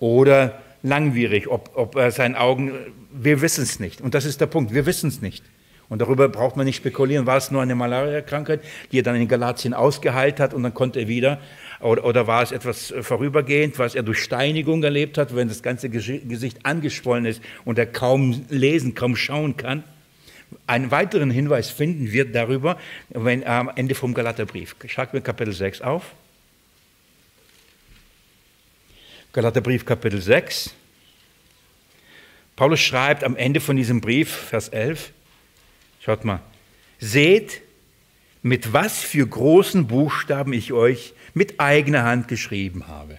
oder langwierig, ob, ob er seinen Augen, wir wissen es nicht. Und das ist der Punkt, wir wissen es nicht. Und darüber braucht man nicht spekulieren, war es nur eine Malaria-Krankheit, die er dann in Galatien ausgeheilt hat und dann konnte er wieder, oder, oder war es etwas vorübergehend, was er durch Steinigung erlebt hat, wenn das ganze Gesicht angeschwollen ist und er kaum lesen, kaum schauen kann. Einen weiteren Hinweis finden wir darüber wenn, am Ende vom Galaterbrief. Schlag mir Kapitel 6 auf. Galaterbrief Kapitel 6. Paulus schreibt am Ende von diesem Brief, Vers 11, Schaut mal. Seht, mit was für großen Buchstaben ich euch mit eigener Hand geschrieben habe.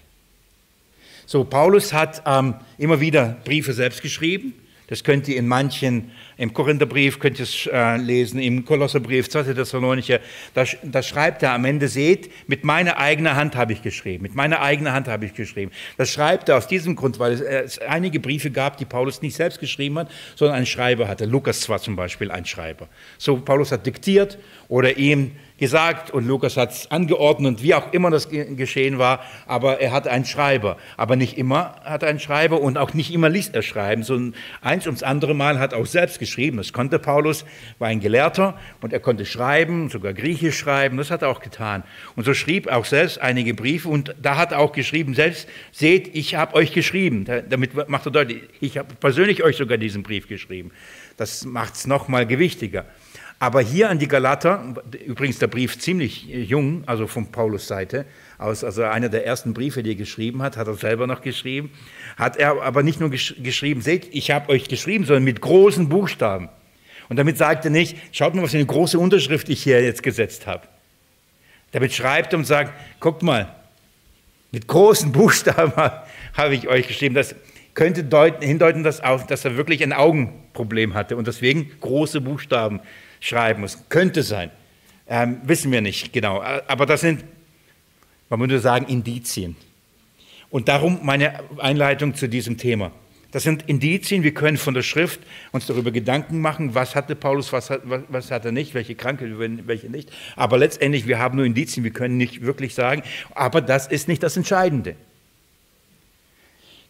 So, Paulus hat ähm, immer wieder Briefe selbst geschrieben. Das könnt ihr in manchen im Korintherbrief könnt ihr es äh, lesen, im Kolosserbrief, 2. Thessalonicher, da, da schreibt er am Ende, seht, mit meiner eigenen Hand habe ich geschrieben, mit meiner eigenen Hand habe ich geschrieben. Das schreibt er aus diesem Grund, weil es, äh, es einige Briefe gab, die Paulus nicht selbst geschrieben hat, sondern einen Schreiber hatte. Lukas war zum Beispiel ein Schreiber. So, Paulus hat diktiert oder ihm gesagt und Lukas hat es angeordnet wie auch immer das geschehen war, aber er hatte einen Schreiber. Aber nicht immer hat er einen Schreiber und auch nicht immer liest er schreiben, sondern eins ums andere Mal hat er auch selbst geschrieben. Das konnte Paulus, war ein Gelehrter und er konnte schreiben, sogar Griechisch schreiben, das hat er auch getan. Und so schrieb auch selbst einige Briefe und da hat er auch geschrieben, selbst seht, ich habe euch geschrieben. Damit macht er deutlich, ich habe persönlich euch sogar diesen Brief geschrieben. Das macht es nochmal gewichtiger. Aber hier an die Galater, übrigens der Brief ziemlich jung, also von Paulus Seite, aus, also einer der ersten Briefe, die er geschrieben hat, hat er selber noch geschrieben, hat er aber nicht nur gesch geschrieben, seht, ich habe euch geschrieben, sondern mit großen Buchstaben. Und damit sagt er nicht, schaut mal, was für eine große Unterschrift ich hier jetzt gesetzt habe. Damit schreibt er und sagt, guckt mal, mit großen Buchstaben habe ich euch geschrieben. Das könnte deuten, hindeuten, dass, auch, dass er wirklich ein Augenproblem hatte und deswegen große Buchstaben schreiben muss. Könnte sein. Ähm, wissen wir nicht genau. Aber das sind, man würde sagen, Indizien. Und darum meine Einleitung zu diesem Thema. Das sind Indizien, wir können von der Schrift uns darüber Gedanken machen, was hatte Paulus, was hat, was, was hat er nicht, welche Krankheit, welche nicht. Aber letztendlich, wir haben nur Indizien, wir können nicht wirklich sagen, aber das ist nicht das Entscheidende.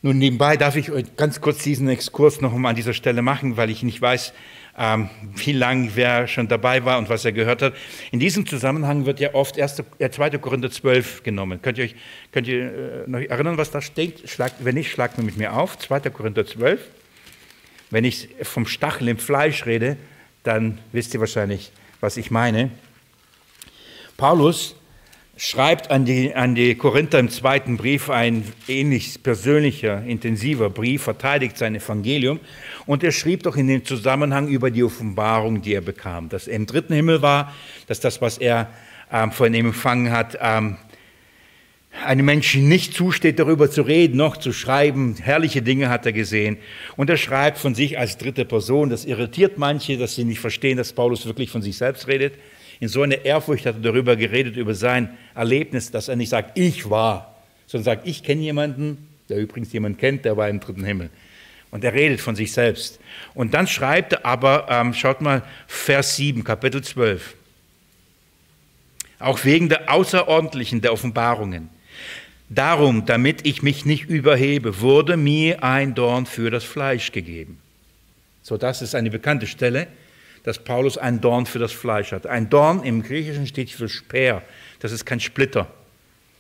Nun, nebenbei darf ich euch ganz kurz diesen Exkurs noch mal an dieser Stelle machen, weil ich nicht weiß, wie lange wer schon dabei war und was er gehört hat. In diesem Zusammenhang wird ja oft 1, äh, 2. Korinther 12 genommen. Könnt ihr euch könnt ihr, äh, noch erinnern, was da steht? Schlagt, wenn nicht, schlagt mir mit mir auf. 2. Korinther 12. Wenn ich vom Stachel im Fleisch rede, dann wisst ihr wahrscheinlich, was ich meine. Paulus schreibt an die, an die Korinther im zweiten Brief ein ähnlich persönlicher, intensiver Brief, verteidigt sein Evangelium. Und er schrieb doch in dem Zusammenhang über die Offenbarung, die er bekam, dass er im dritten Himmel war, dass das, was er ähm, von ihm empfangen hat, ähm, einem Menschen nicht zusteht, darüber zu reden, noch zu schreiben. Herrliche Dinge hat er gesehen. Und er schreibt von sich als dritte Person. Das irritiert manche, dass sie nicht verstehen, dass Paulus wirklich von sich selbst redet. In so einer Ehrfurcht hat er darüber geredet, über sein Erlebnis, dass er nicht sagt, ich war, sondern sagt, ich kenne jemanden, der übrigens jemanden kennt, der war im dritten Himmel. Und er redet von sich selbst. Und dann schreibt er aber, ähm, schaut mal, Vers 7, Kapitel 12. Auch wegen der außerordentlichen, der Offenbarungen. Darum, damit ich mich nicht überhebe, wurde mir ein Dorn für das Fleisch gegeben. So, das ist eine bekannte Stelle dass Paulus ein Dorn für das Fleisch hat. Ein Dorn im Griechischen steht für Speer. Das ist kein Splitter.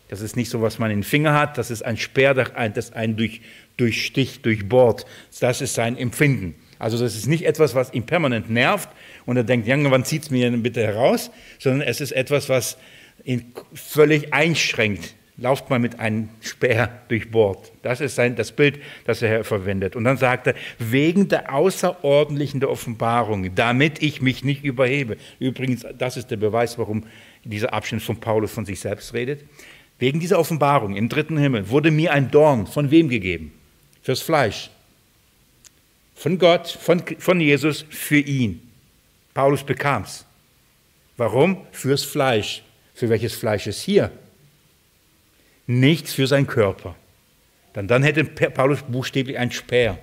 Das ist nicht so, was man in den Finger hat. Das ist ein Speer, das einen durch, durchsticht, durchbohrt. Das ist sein Empfinden. Also das ist nicht etwas, was ihn permanent nervt und er denkt, wann zieht es mir denn bitte heraus, sondern es ist etwas, was ihn völlig einschränkt. Lauft mal mit einem Speer durchbohrt. Das ist sein, das Bild, das er verwendet. Und dann sagt er, wegen der außerordentlichen der Offenbarung, damit ich mich nicht überhebe. Übrigens, das ist der Beweis, warum dieser Abschnitt von Paulus von sich selbst redet. Wegen dieser Offenbarung im dritten Himmel wurde mir ein Dorn von wem gegeben? Fürs Fleisch. Von Gott, von, von Jesus, für ihn. Paulus bekam es. Warum? Fürs Fleisch. Für welches Fleisch ist hier? Nichts für seinen Körper. Dann, dann hätte Paulus buchstäblich ein Speer.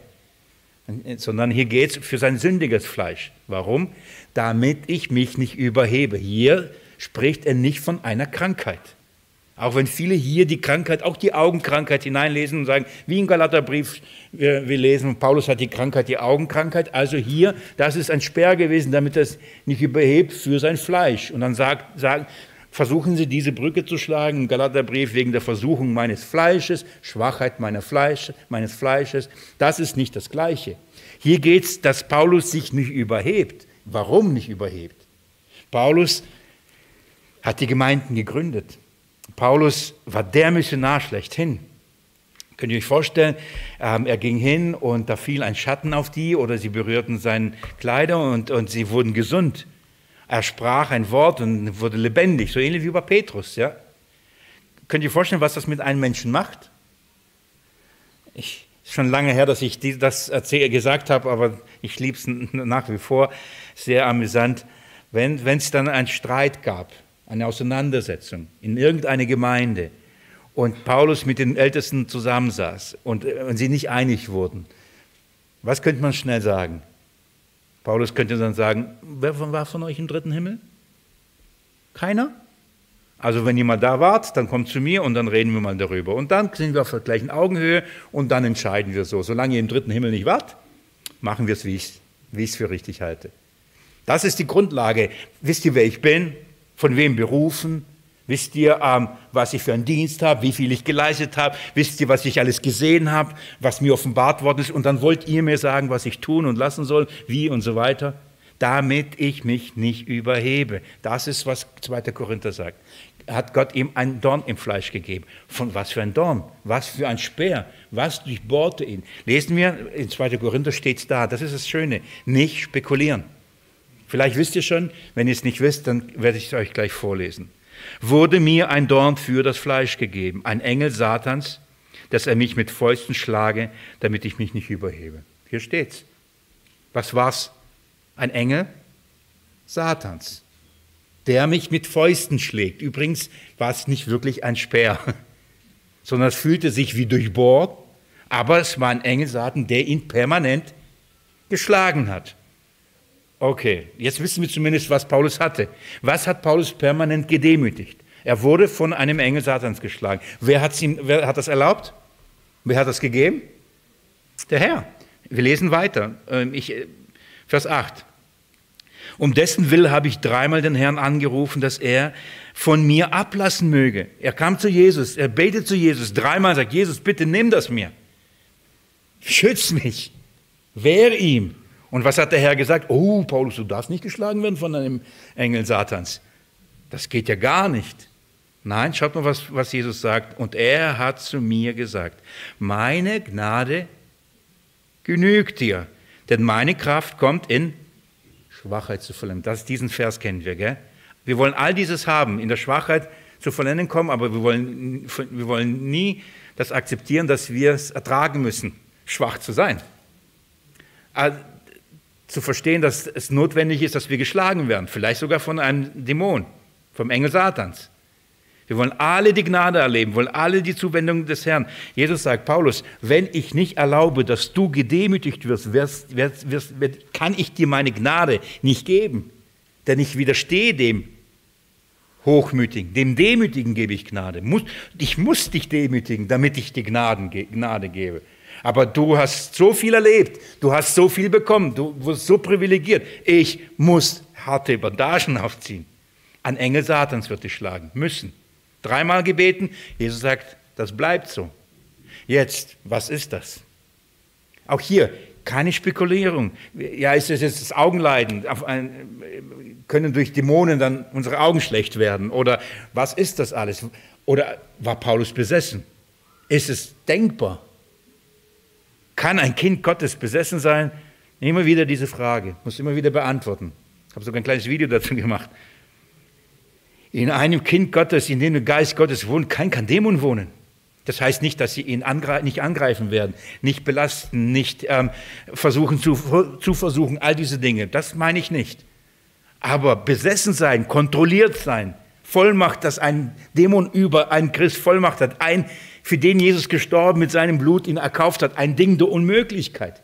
Sondern hier geht es für sein sündiges Fleisch. Warum? Damit ich mich nicht überhebe. Hier spricht er nicht von einer Krankheit. Auch wenn viele hier die Krankheit, auch die Augenkrankheit hineinlesen und sagen, wie im Galaterbrief wir, wir lesen, Paulus hat die Krankheit, die Augenkrankheit. Also hier, das ist ein Sperr gewesen, damit er es nicht überhebt für sein Fleisch. Und dann sagt, sagen, versuchen sie diese Brücke zu schlagen im Galaterbrief wegen der Versuchung meines Fleisches, Schwachheit meiner Fleisch, meines Fleisches. Das ist nicht das Gleiche. Hier geht es, dass Paulus sich nicht überhebt. Warum nicht überhebt? Paulus hat die Gemeinden gegründet. Paulus war der Missionar schlechthin. Könnt ihr euch vorstellen, ähm, er ging hin und da fiel ein Schatten auf die oder sie berührten seine Kleider und, und sie wurden gesund. Er sprach ein Wort und wurde lebendig, so ähnlich wie bei Petrus. Ja? Könnt ihr euch vorstellen, was das mit einem Menschen macht? Ich, ist schon lange her, dass ich das gesagt habe, aber ich liebe es nach wie vor. Sehr amüsant. Wenn es dann einen Streit gab eine Auseinandersetzung in irgendeine Gemeinde und Paulus mit den Ältesten zusammensaß und, äh, und sie nicht einig wurden, was könnte man schnell sagen? Paulus könnte dann sagen, wer war von euch im dritten Himmel? Keiner? Also wenn mal da wart, dann kommt zu mir und dann reden wir mal darüber. Und dann sind wir auf der gleichen Augenhöhe und dann entscheiden wir so. Solange ihr im dritten Himmel nicht wart, machen wir es, wie ich es für richtig halte. Das ist die Grundlage. Wisst ihr, wer ich bin? von wem berufen? Wisst ihr, ähm, was ich für einen Dienst habe, wie viel ich geleistet habe? Wisst ihr, was ich alles gesehen habe, was mir offenbart worden ist? Und dann wollt ihr mir sagen, was ich tun und lassen soll, wie und so weiter, damit ich mich nicht überhebe. Das ist, was 2. Korinther sagt. Hat Gott ihm ein Dorn im Fleisch gegeben. Von was für ein Dorn? Was für ein Speer? Was durchbohrte ihn? Lesen wir, in 2. Korinther steht es da. Das ist das Schöne. Nicht spekulieren. Vielleicht wisst ihr schon, wenn ihr es nicht wisst, dann werde ich es euch gleich vorlesen. Wurde mir ein Dorn für das Fleisch gegeben, ein Engel Satans, dass er mich mit Fäusten schlage, damit ich mich nicht überhebe. Hier steht's. Was war's? Ein Engel Satans, der mich mit Fäusten schlägt. Übrigens war es nicht wirklich ein Speer, sondern es fühlte sich wie durchbohrt, aber es war ein Engel Satan, der ihn permanent geschlagen hat. Okay, jetzt wissen wir zumindest, was Paulus hatte. Was hat Paulus permanent gedemütigt? Er wurde von einem Engel Satans geschlagen. Wer, ihm, wer hat das erlaubt? Wer hat das gegeben? Der Herr. Wir lesen weiter. Ähm, ich, äh, Vers 8. Um dessen Will habe ich dreimal den Herrn angerufen, dass er von mir ablassen möge. Er kam zu Jesus, er betet zu Jesus, dreimal sagt, Jesus, bitte nimm das mir. Schütz mich. Wehr ihm. Und was hat der Herr gesagt? Oh, Paulus, du darfst nicht geschlagen werden von einem Engel Satans. Das geht ja gar nicht. Nein, schaut mal, was, was Jesus sagt. Und er hat zu mir gesagt, meine Gnade genügt dir, denn meine Kraft kommt in Schwachheit zu vollenden. Das, diesen Vers kennen wir. Gell? Wir wollen all dieses haben, in der Schwachheit zu vollenden kommen, aber wir wollen, wir wollen nie das akzeptieren, dass wir es ertragen müssen, schwach zu sein. Zu verstehen, dass es notwendig ist, dass wir geschlagen werden, vielleicht sogar von einem Dämon, vom Engel Satans. Wir wollen alle die Gnade erleben, wollen alle die Zuwendung des Herrn. Jesus sagt, Paulus, wenn ich nicht erlaube, dass du gedemütigt wirst, wirst, wirst, wirst, kann ich dir meine Gnade nicht geben. Denn ich widerstehe dem Hochmütigen, dem Demütigen gebe ich Gnade. Ich muss dich demütigen, damit ich dir Gnade gebe. Aber du hast so viel erlebt, du hast so viel bekommen, du wirst so privilegiert. Ich muss harte Bandagen aufziehen. Ein Engel Satans wird dich schlagen, müssen. Dreimal gebeten, Jesus sagt, das bleibt so. Jetzt, was ist das? Auch hier, keine Spekulierung. Ja, ist es jetzt das Augenleiden? Können durch Dämonen dann unsere Augen schlecht werden? Oder was ist das alles? Oder war Paulus besessen? Ist es denkbar? Kann ein Kind Gottes besessen sein? Immer wieder diese Frage, muss immer wieder beantworten. Ich habe sogar ein kleines Video dazu gemacht. In einem Kind Gottes, in dem der Geist Gottes wohnt, kann kein Dämon wohnen. Das heißt nicht, dass sie ihn angre nicht angreifen werden, nicht belasten, nicht ähm, versuchen zu, zu versuchen, all diese Dinge. Das meine ich nicht. Aber besessen sein, kontrolliert sein, Vollmacht, dass ein Dämon über einen Christ Vollmacht hat, ein, für den Jesus gestorben mit seinem Blut ihn erkauft hat, ein Ding der Unmöglichkeit.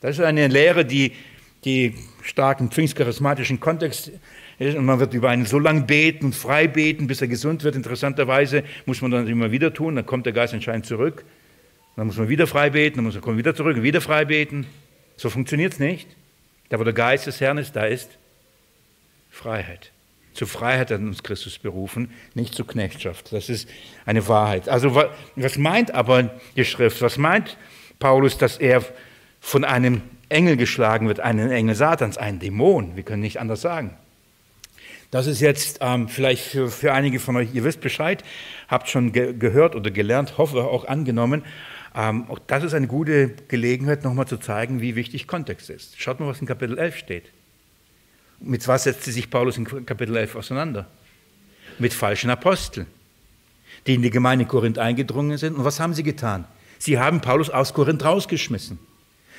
Das ist eine Lehre, die, die stark im pfingstcharismatischen Kontext und man wird über einen so lange beten und frei beten, bis er gesund wird. Interessanterweise muss man dann immer wieder tun, dann kommt der Geist anscheinend zurück. Dann muss man wieder frei beten, dann muss man wieder zurück und wieder frei beten. So funktioniert es nicht. Da, wo der Geist des Herrn ist, da ist Freiheit. Zur Freiheit hat uns Christus berufen, nicht zur Knechtschaft. Das ist eine Wahrheit. Also was meint aber die Schrift? Was meint Paulus, dass er von einem Engel geschlagen wird, einen Engel Satans, einen Dämon? Wir können nicht anders sagen. Das ist jetzt ähm, vielleicht für, für, einige von euch, ihr wisst Bescheid, habt schon ge gehört oder gelernt, hoffe auch angenommen. Ähm, auch das ist eine gute Gelegenheit, nochmal zu zeigen, wie wichtig Kontext ist. Schaut mal, was in Kapitel 11 steht. Mit was setzt sich Paulus in Kapitel 11 auseinander? Mit falschen Aposteln, die in die Gemeinde Korinth eingedrungen sind. Und was haben sie getan? Sie haben Paulus aus Korinth rausgeschmissen.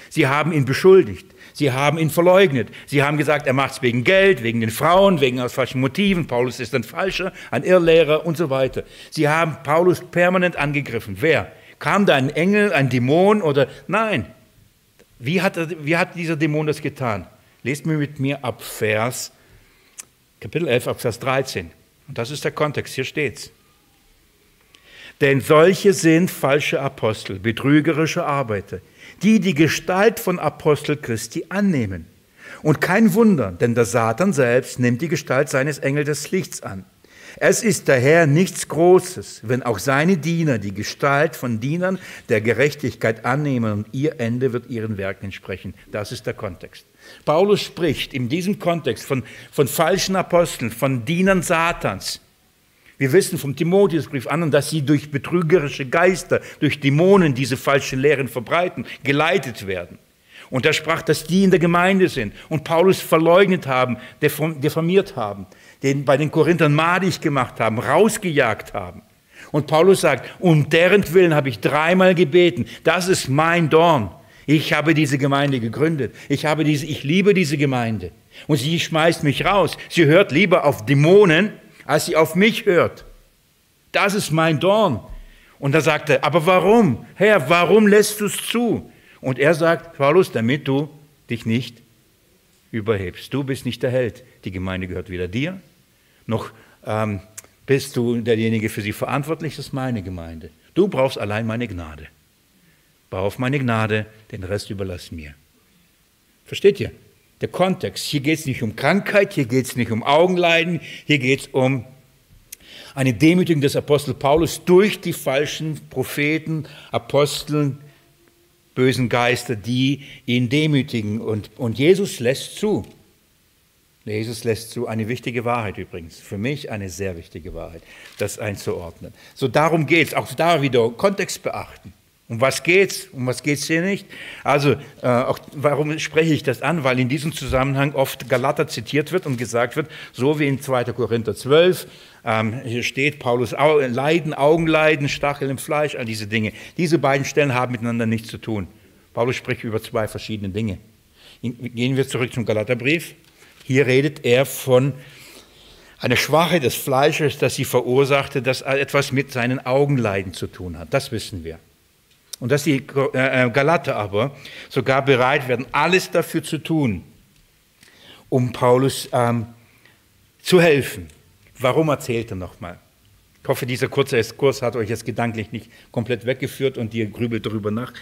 Sie haben ihn beschuldigt. Sie haben ihn verleugnet. Sie haben gesagt, er macht es wegen Geld, wegen den Frauen, wegen aus falschen Motiven. Paulus ist ein Falscher, ein Irrlehrer und so weiter. Sie haben Paulus permanent angegriffen. Wer? Kam da ein Engel, ein Dämon oder? Nein. Wie hat, wie hat dieser Dämon das getan? Lest mir mit mir ab Vers, Kapitel 11, ab Vers 13. Und das ist der Kontext, hier steht's. Denn solche sind falsche Apostel, betrügerische Arbeiter die die Gestalt von Apostel Christi annehmen. Und kein Wunder, denn der Satan selbst nimmt die Gestalt seines Engels des Lichts an. Es ist daher nichts Großes, wenn auch seine Diener die Gestalt von Dienern der Gerechtigkeit annehmen und ihr Ende wird ihren Werken entsprechen. Das ist der Kontext. Paulus spricht in diesem Kontext von, von falschen Aposteln, von Dienern Satans. Wir wissen vom Timotheusbrief an, dass sie durch betrügerische Geister, durch Dämonen diese falschen Lehren verbreiten, geleitet werden. Und er sprach, dass die in der Gemeinde sind und Paulus verleugnet haben, diffamiert haben, den bei den Korinthern madig gemacht haben, rausgejagt haben. Und Paulus sagt, um deren Willen habe ich dreimal gebeten. Das ist mein Dorn. Ich habe diese Gemeinde gegründet. Ich habe diese, ich liebe diese Gemeinde. Und sie schmeißt mich raus. Sie hört lieber auf Dämonen, als sie auf mich hört. Das ist mein Dorn. Und da sagt er, aber warum? Herr, warum lässt du es zu? Und er sagt, Paulus, damit du dich nicht überhebst. Du bist nicht der Held. Die Gemeinde gehört weder dir, noch ähm, bist du derjenige für sie verantwortlich, das ist meine Gemeinde. Du brauchst allein meine Gnade. Bau auf meine Gnade, den Rest überlass mir. Versteht ihr? der Kontext. Hier geht es nicht um Krankheit, hier geht es nicht um Augenleiden, hier geht es um eine Demütigung des Apostel Paulus durch die falschen Propheten, Aposteln, bösen Geister, die ihn demütigen. Und, und Jesus lässt zu. Jesus lässt zu, eine wichtige Wahrheit übrigens, für mich eine sehr wichtige Wahrheit, das einzuordnen. So darum geht es, auch da wieder Kontext beachten. Um was geht's? Um was geht's hier nicht? Also, äh, auch, warum spreche ich das an? Weil in diesem Zusammenhang oft Galater zitiert wird und gesagt wird, so wie in 2. Korinther 12, ähm, hier steht Paulus, Au Leiden, Augenleiden, Stachel im Fleisch, all diese Dinge. Diese beiden Stellen haben miteinander nichts zu tun. Paulus spricht über zwei verschiedene Dinge. Gehen wir zurück zum Galaterbrief. Hier redet er von einer Schwachheit des Fleisches, das sie verursachte, das etwas mit seinen Augenleiden zu tun hat. Das wissen wir. Und dass die äh, äh, Galater aber sogar bereit werden, alles dafür zu tun, um Paulus ähm, zu helfen. Warum erzählt er nochmal? Ich hoffe, dieser kurze Exkurs hat euch jetzt gedanklich nicht komplett weggeführt und ihr grübelt darüber nach.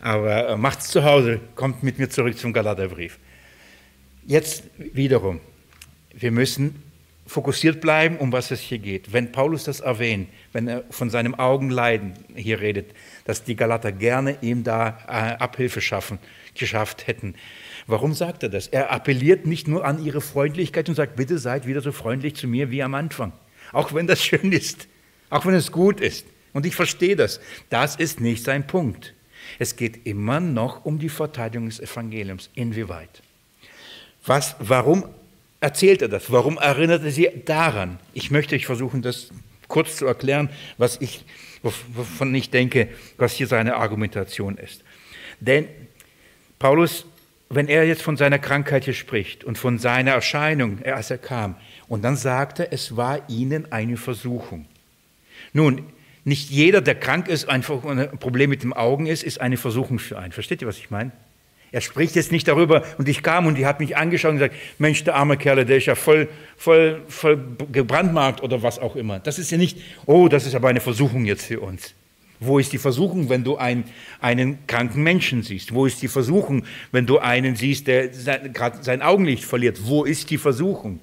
Aber äh, macht's zu Hause, kommt mit mir zurück zum Galaterbrief. Jetzt wiederum, wir müssen fokussiert bleiben, um was es hier geht. Wenn Paulus das erwähnt, wenn er von seinem Augenleiden hier redet, dass die Galater gerne ihm da äh, Abhilfe schaffen, geschafft hätten. Warum sagt er das? Er appelliert nicht nur an ihre Freundlichkeit und sagt, bitte seid wieder so freundlich zu mir wie am Anfang. Auch wenn das schön ist, auch wenn es gut ist. Und ich verstehe das. Das ist nicht sein Punkt. Es geht immer noch um die Verteidigung des Evangeliums. Inwieweit? Was, warum erzählt er das? Warum erinnert er sie daran? Ich möchte euch versuchen, das kurz zu erklären, was ich, wovon ich denke, was hier seine Argumentation ist. Denn Paulus, wenn er jetzt von seiner Krankheit hier spricht und von seiner Erscheinung, als er kam, und dann sagt er, es war ihnen eine Versuchung. Nun, nicht jeder, der krank ist, einfach ein Problem mit den Augen ist, ist eine Versuchung für einen. Versteht ihr, was ich meine? Er spricht jetzt nicht darüber und ich kam und die hat mich angeschaut und gesagt, Mensch, der arme Kerl, der ist ja voll, voll, voll gebrandmarkt oder was auch immer. Das ist ja nicht, oh, das ist aber eine Versuchung jetzt für uns. Wo ist die Versuchung, wenn du einen, einen kranken Menschen siehst? Wo ist die Versuchung, wenn du einen siehst, der gerade sein Augenlicht verliert? Wo ist die Versuchung?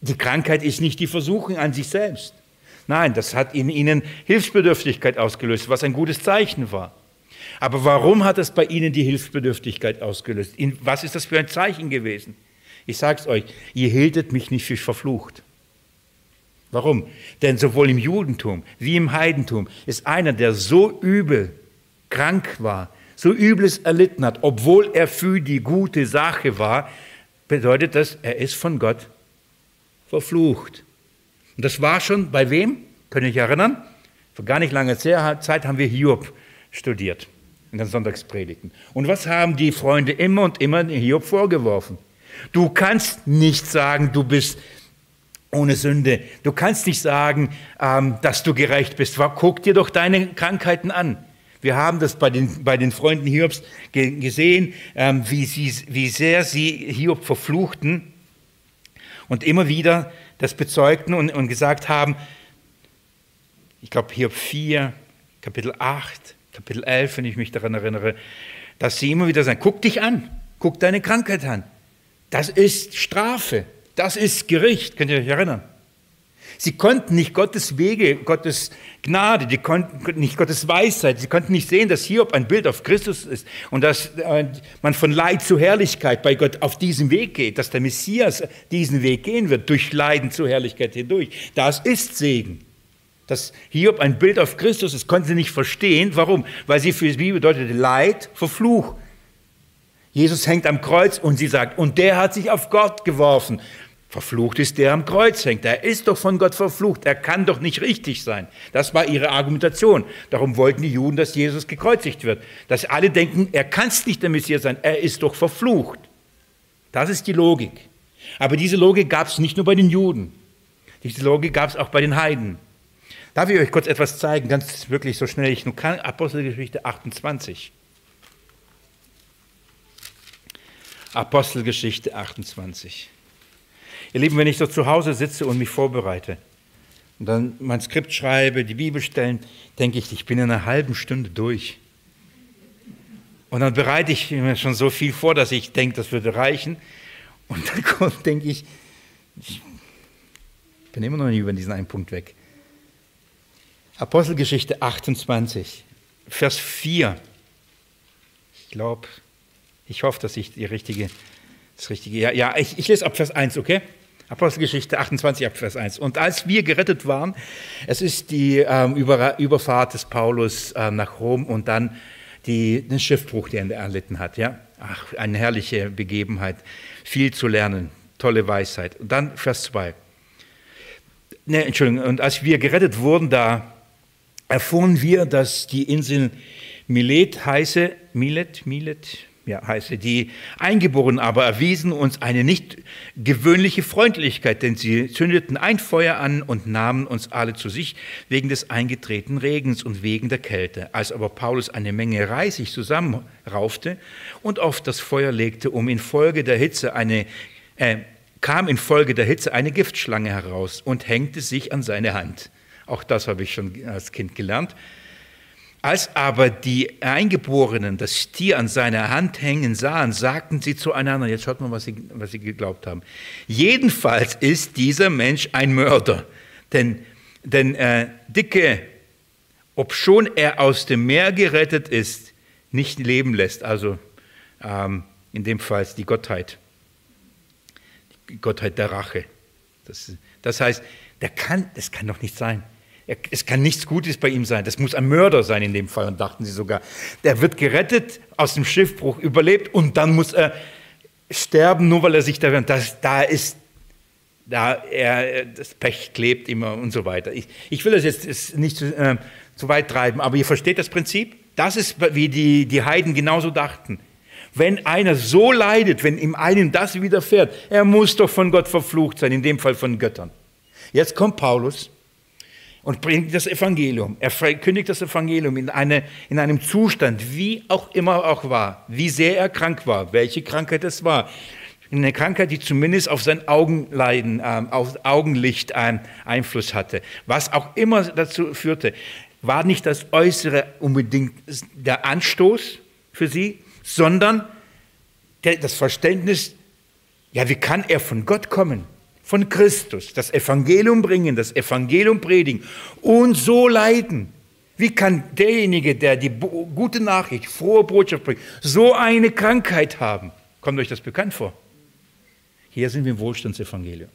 Die Krankheit ist nicht die Versuchung an sich selbst. Nein, das hat in ihnen Hilfsbedürftigkeit ausgelöst, was ein gutes Zeichen war. Aber warum hat es bei ihnen die Hilfsbedürftigkeit ausgelöst? Was ist das für ein Zeichen gewesen? Ich sage es euch, ihr hieltet mich nicht für verflucht. Warum? Denn sowohl im Judentum wie im Heidentum ist einer, der so übel krank war, so übles erlitten hat, obwohl er für die gute Sache war, bedeutet das, er ist von Gott verflucht. Und das war schon bei wem? Könnt ihr euch erinnern? Vor gar nicht langer Zeit haben wir Hiob studiert in den Sonntagspredigten. Und was haben die Freunde immer und immer Hiob vorgeworfen? Du kannst nicht sagen, du bist ohne Sünde. Du kannst nicht sagen, ähm, dass du gerecht bist. Guck dir doch deine Krankheiten an. Wir haben das bei den, bei den Freunden Hiobs gesehen, ähm, wie, sie, wie sehr sie Hiob verfluchten und immer wieder das bezeugten und, und gesagt haben, ich glaube Hiob 4, Kapitel 8, Kapitel 11, wenn ich mich daran erinnere, dass sie immer wieder sagen, guck dich an, guck deine Krankheit an. Das ist Strafe, das ist Gericht, könnt ihr euch erinnern? Sie konnten nicht Gottes Wege, Gottes Gnade, die konnten nicht Gottes Weisheit, sie konnten nicht sehen, dass Hiob ein Bild auf Christus ist und dass äh, man von Leid zu Herrlichkeit bei Gott auf diesem Weg geht, dass der Messias diesen Weg gehen wird, durch Leiden zu Herrlichkeit hindurch. Das ist Segen. Dass Hiob ein Bild auf Christus ist, konnten sie nicht verstehen. Warum? Weil sie für sie bedeutete Leid, Verfluch. Jesus hängt am Kreuz und sie sagt, und der hat sich auf Gott geworfen. Verflucht ist der am Kreuz hängt. Er ist doch von Gott verflucht. Er kann doch nicht richtig sein. Das war ihre Argumentation. Darum wollten die Juden, dass Jesus gekreuzigt wird. Dass alle denken, er kann es nicht der Messias sein. Er ist doch verflucht. Das ist die Logik. Aber diese Logik gab es nicht nur bei den Juden. Diese Logik gab es auch bei den Heiden. Darf ich euch kurz etwas zeigen, ganz wirklich so schnell ich nur kann? Apostelgeschichte 28. Apostelgeschichte 28. Ihr Lieben, wenn ich so zu Hause sitze und mich vorbereite und dann mein Skript schreibe, die Bibelstellen, denke ich, ich bin in einer halben Stunde durch. Und dann bereite ich mir schon so viel vor, dass ich denke, das würde reichen. Und dann kommt, denke ich, ich bin immer noch nicht über diesen einen Punkt weg. Apostelgeschichte 28, Vers 4. Ich glaube, ich hoffe, dass ich die richtige, das richtige, ja, ja ich, ich lese ab Vers 1, okay? Apostelgeschichte 28 ab Vers 1. Und als wir gerettet waren, es ist die ähm, Über, Überfahrt des Paulus äh, nach Rom und dann die, den Schiffbruch, den er erlitten hat. Ja? Ach, eine herrliche Begebenheit, viel zu lernen, tolle Weisheit. Und dann Vers 2. Ne, Entschuldigung, und als wir gerettet wurden, da erfuhren wir, dass die Insel Milet heiße, Milet, Milet, ja, heiße, die Eingeborenen aber erwiesen uns eine nicht gewöhnliche Freundlichkeit, denn sie zündeten ein Feuer an und nahmen uns alle zu sich wegen des eingetretenen Regens und wegen der Kälte. Als aber Paulus eine Menge Reisig zusammenraufte und auf das Feuer legte, um infolge der Hitze eine äh, kam infolge der Hitze eine Giftschlange heraus und hängte sich an seine Hand. Auch das habe ich schon als Kind gelernt. Als aber die Eingeborenen das Tier an seiner Hand hängen sahen, sagten sie zueinander, jetzt schaut mal, was sie, was sie geglaubt haben. Jedenfalls ist dieser Mensch ein Mörder, denn, denn äh, Dicke, obschon er aus dem Meer gerettet ist, nicht leben lässt, also ähm, in dem Fall die Gottheit, die Gottheit der Rache. Das, das heißt, der kann, das kann doch nicht sein. Es kann nichts Gutes bei ihm sein. Das muss ein Mörder sein in dem Fall, und dachten sie sogar. Der wird gerettet, aus dem Schiffbruch überlebt und dann muss er sterben, nur weil er sich da, das, da ist, da er, das Pech klebt immer und so weiter. Ich, ich will das jetzt nicht zu, äh, zu weit treiben, aber ihr versteht das Prinzip? Das ist, wie die, die Heiden genauso dachten. Wenn einer so leidet, wenn ihm einem das widerfährt, er muss doch von Gott verflucht sein, in dem Fall von Göttern. Jetzt kommt Paulus und bringt das Evangelium. Er verkündigt das Evangelium in, eine, in einem Zustand, wie auch immer auch war, wie sehr er krank war, welche Krankheit es war. Eine Krankheit, die zumindest auf sein Augenleiden, äh, auf Augenlicht einen Einfluss hatte. Was auch immer dazu führte, war nicht das Äußere unbedingt der Anstoß für sie, sondern der, das Verständnis, ja, wie kann er von Gott kommen? Von Christus, das Evangelium bringen, das Evangelium predigen und so leiden. Wie kann derjenige, der die gute Nachricht, frohe Botschaft bringt, so eine Krankheit haben? Kommt euch das bekannt vor? Hier sind wir im Wohlstandsevangelium.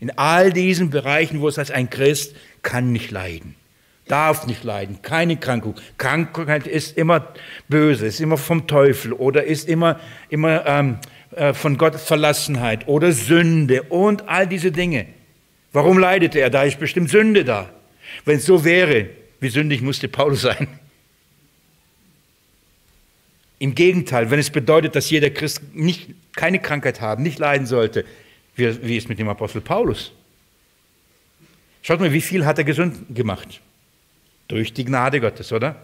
In all diesen Bereichen, wo es heißt, ein Christ kann nicht leiden, darf nicht leiden, keine Krankung. Krankheit ist immer böse, ist immer vom Teufel oder ist immer, immer ähm, äh, von Gottes Verlassenheit oder Sünde und all diese Dinge. Warum leidete er? Da ist bestimmt Sünde da. Wenn es so wäre, wie sündig musste Paulus sein? Im Gegenteil, wenn es bedeutet, dass jeder Christ nicht, keine Krankheit haben, nicht leiden sollte, wie, wie ist mit dem Apostel Paulus? Schaut mal, wie viel hat er gesund gemacht? Durch die Gnade Gottes, oder?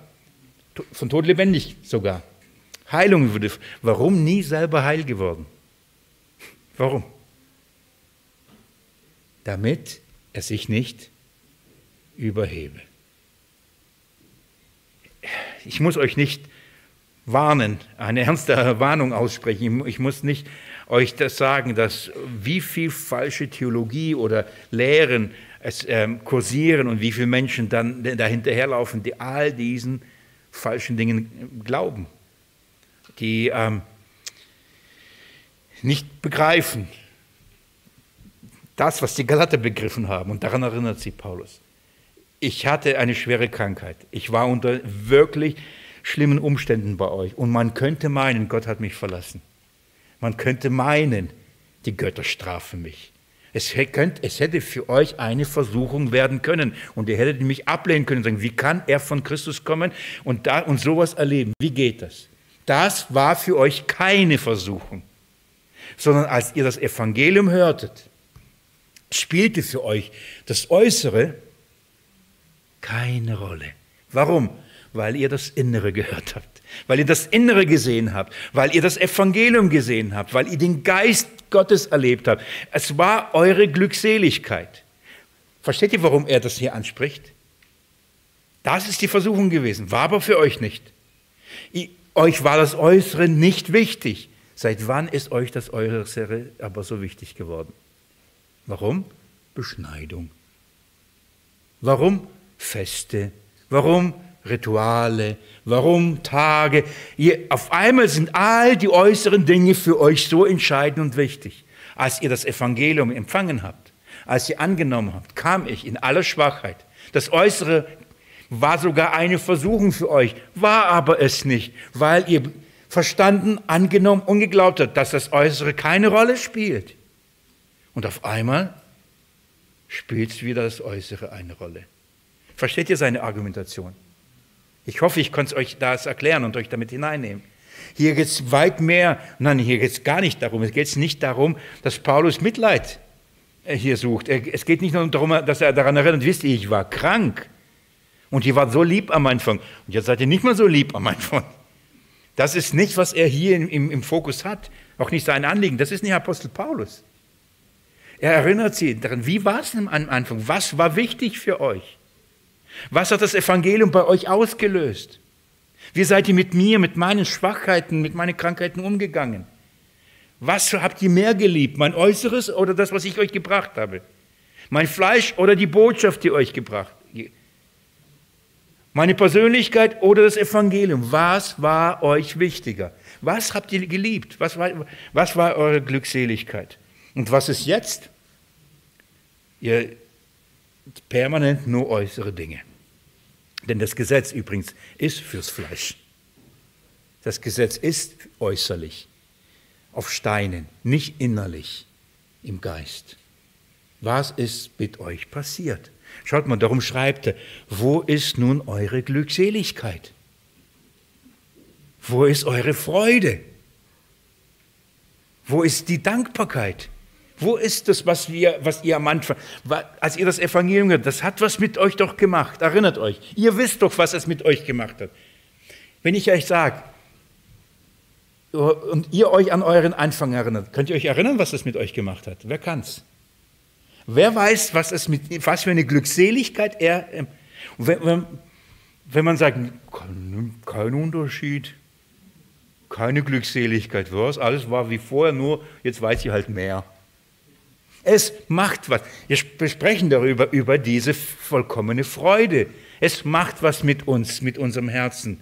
Von Tod lebendig sogar. Heilung wurde. Warum nie selber heil geworden? Warum? Damit er sich nicht überhebe. Ich muss euch nicht warnen, eine ernste Warnung aussprechen. Ich muss nicht euch das sagen, dass wie viel falsche Theologie oder Lehren es ähm, kursieren und wie viele Menschen dann dahinterherlaufen, die all diesen falschen Dingen glauben die ähm, nicht begreifen das, was die Galater begriffen haben. Und daran erinnert sich Paulus. Ich hatte eine schwere Krankheit. Ich war unter wirklich schlimmen Umständen bei euch. Und man könnte meinen, Gott hat mich verlassen. Man könnte meinen, die Götter strafen mich. Es, könnt, es hätte für euch eine Versuchung werden können. Und ihr hättet mich ablehnen können und sagen, wie kann er von Christus kommen und, da, und sowas erleben? Wie geht das? Das war für euch keine Versuchung, sondern als ihr das Evangelium hörtet, spielte für euch das Äußere keine Rolle. Warum? Weil ihr das Innere gehört habt, weil ihr das Innere gesehen habt, weil ihr das Evangelium gesehen habt, weil ihr den Geist Gottes erlebt habt. Es war eure Glückseligkeit. Versteht ihr, warum er das hier anspricht? Das ist die Versuchung gewesen, war aber für euch nicht. Euch war das Äußere nicht wichtig. Seit wann ist euch das Äußere aber so wichtig geworden? Warum? Beschneidung. Warum Feste? Warum Rituale? Warum Tage? Auf einmal sind all die äußeren Dinge für euch so entscheidend und wichtig. Als ihr das Evangelium empfangen habt, als ihr angenommen habt, kam ich in aller Schwachheit. Das Äußere war sogar eine Versuchung für euch, war aber es nicht, weil ihr verstanden, angenommen und geglaubt habt, dass das Äußere keine Rolle spielt. Und auf einmal spielt wieder das Äußere eine Rolle. Versteht ihr seine Argumentation? Ich hoffe, ich konnte euch das erklären und euch damit hineinnehmen. Hier geht es weit mehr, nein, hier geht es gar nicht darum. Es geht nicht darum, dass Paulus Mitleid äh, hier sucht. Es geht nicht nur darum, dass er daran erinnert, wisst ihr, ich war krank. Und ihr wart so lieb am Anfang. Und jetzt seid ihr nicht mehr so lieb am Anfang. Das ist nicht, was er hier im, im, im Fokus hat. Auch nicht sein Anliegen. Das ist nicht Apostel Paulus. Er erinnert sie daran, wie war es am Anfang? Was war wichtig für euch? Was hat das Evangelium bei euch ausgelöst? Wie seid ihr mit mir, mit meinen Schwachheiten, mit meinen Krankheiten umgegangen? Was habt ihr mehr geliebt, mein Äußeres oder das, was ich euch gebracht habe? Mein Fleisch oder die Botschaft, die euch gebracht? Meine Persönlichkeit oder das Evangelium? Was war euch wichtiger? Was habt ihr geliebt? Was war, was war eure Glückseligkeit? Und was ist jetzt? Ihr permanent nur äußere Dinge. Denn das Gesetz übrigens ist fürs Fleisch. Das Gesetz ist äußerlich, auf Steinen, nicht innerlich, im Geist. Was ist mit euch passiert? Schaut mal, darum schreibt er, wo ist nun eure Glückseligkeit? Wo ist eure Freude? Wo ist die Dankbarkeit? Wo ist das, was, wir, was ihr am Anfang, als ihr das Evangelium gehört, das hat was mit euch doch gemacht. Erinnert euch. Ihr wisst doch, was es mit euch gemacht hat. Wenn ich euch sage, und ihr euch an euren Anfang erinnert, könnt ihr euch erinnern, was es mit euch gemacht hat? Wer kann's? Wer weiß, was, es mit, was für eine Glückseligkeit er. Wenn, wenn, wenn man sagt, kein, kein Unterschied, keine Glückseligkeit, was? Alles war wie vorher, nur jetzt weiß ich halt mehr. Es macht was. Wir sprechen darüber, über diese vollkommene Freude. Es macht was mit uns, mit unserem Herzen.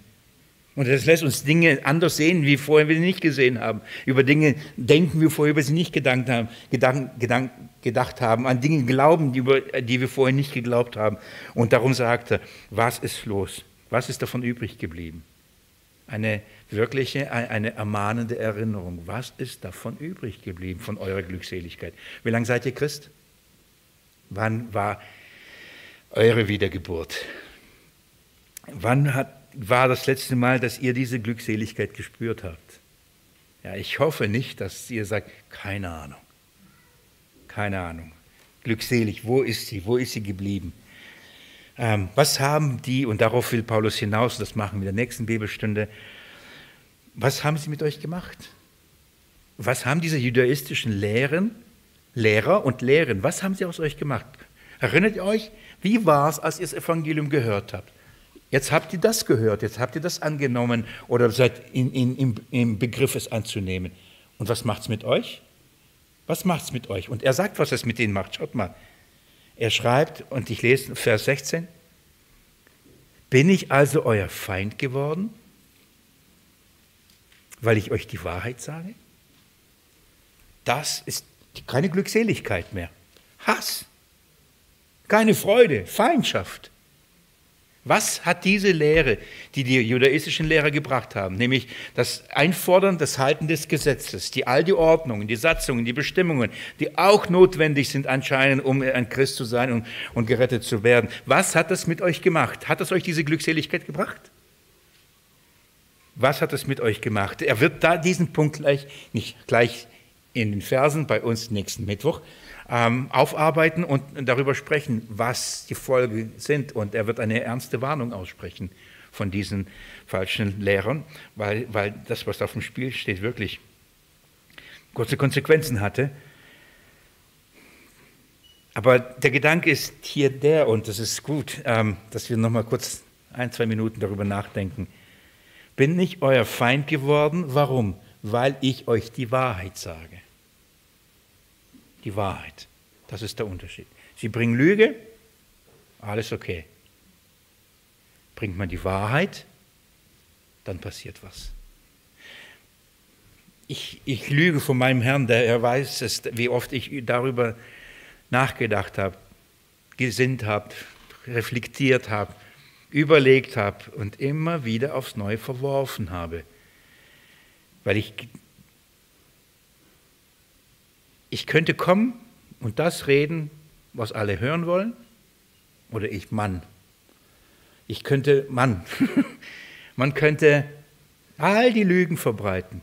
Und das lässt uns Dinge anders sehen, wie vorher wir sie nicht gesehen haben. Über Dinge denken wir vorher, über sie nicht gedacht haben, gedacht, gedacht, gedacht haben. An Dinge glauben, die, über, die wir vorher nicht geglaubt haben. Und darum sagt er, was ist los? Was ist davon übrig geblieben? Eine wirkliche, eine ermahnende Erinnerung. Was ist davon übrig geblieben, von eurer Glückseligkeit? Wie lange seid ihr Christ? Wann war eure Wiedergeburt? Wann hat, war das letzte Mal, dass ihr diese Glückseligkeit gespürt habt? Ja, ich hoffe nicht, dass ihr sagt, keine Ahnung. Keine Ahnung. Glückselig, wo ist sie? Wo ist sie geblieben? Ähm, was haben die, und darauf will Paulus hinaus, das machen wir in der nächsten Bibelstunde, was haben sie mit euch gemacht? Was haben diese judaistischen Lehren, Lehrer und Lehren, was haben sie aus euch gemacht? Erinnert ihr euch, wie war es, als ihr das Evangelium gehört habt? Jetzt habt ihr das gehört, jetzt habt ihr das angenommen oder seid in, in, im, im Begriff, es anzunehmen. Und was macht es mit euch? Was macht es mit euch? Und er sagt, was es mit ihnen macht. Schaut mal. Er schreibt, und ich lese Vers 16, bin ich also euer Feind geworden? weil ich euch die Wahrheit sage? Das ist keine Glückseligkeit mehr. Hass, keine Freude, Feindschaft. Was hat diese Lehre, die die judaistischen Lehrer gebracht haben, nämlich das Einfordern, das Halten des Gesetzes, die all die Ordnungen, die Satzungen, die Bestimmungen, die auch notwendig sind anscheinend, um ein Christ zu sein und, und gerettet zu werden. Was hat das mit euch gemacht? Hat das euch diese Glückseligkeit gebracht? Was hat es mit euch gemacht? Er wird da diesen Punkt gleich, nicht gleich in den Versen bei uns nächsten Mittwoch, ähm, aufarbeiten und darüber sprechen, was die Folgen sind. Und er wird eine ernste Warnung aussprechen von diesen falschen Lehrern, weil, weil das, was auf dem Spiel steht, wirklich kurze Konsequenzen hatte. Aber der Gedanke ist hier der, und das ist gut, ähm, dass wir nochmal kurz ein, zwei Minuten darüber nachdenken bin ich euer Feind geworden. Warum? Weil ich euch die Wahrheit sage. Die Wahrheit. Das ist der Unterschied. Sie bringen Lüge, alles okay. Bringt man die Wahrheit, dann passiert was. Ich, ich lüge von meinem Herrn, der er weiß, es, wie oft ich darüber nachgedacht habe, gesinnt habe, reflektiert habe überlegt habe und immer wieder aufs Neue verworfen habe. Weil ich, ich könnte kommen und das reden, was alle hören wollen, oder ich Mann. Ich könnte, Mann, man könnte all die Lügen verbreiten,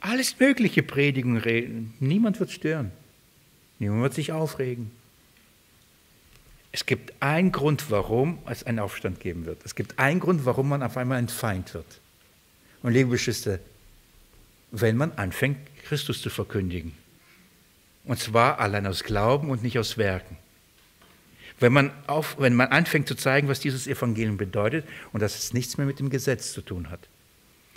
alles Mögliche predigen, reden. Niemand wird stören, niemand wird sich aufregen. Es gibt einen Grund, warum es einen Aufstand geben wird. Es gibt einen Grund, warum man auf einmal ein Feind wird. Und liebe Geschwister, wenn man anfängt, Christus zu verkündigen. Und zwar allein aus Glauben und nicht aus Werken. Wenn man, auf, wenn man anfängt zu zeigen, was dieses Evangelium bedeutet und dass es nichts mehr mit dem Gesetz zu tun hat,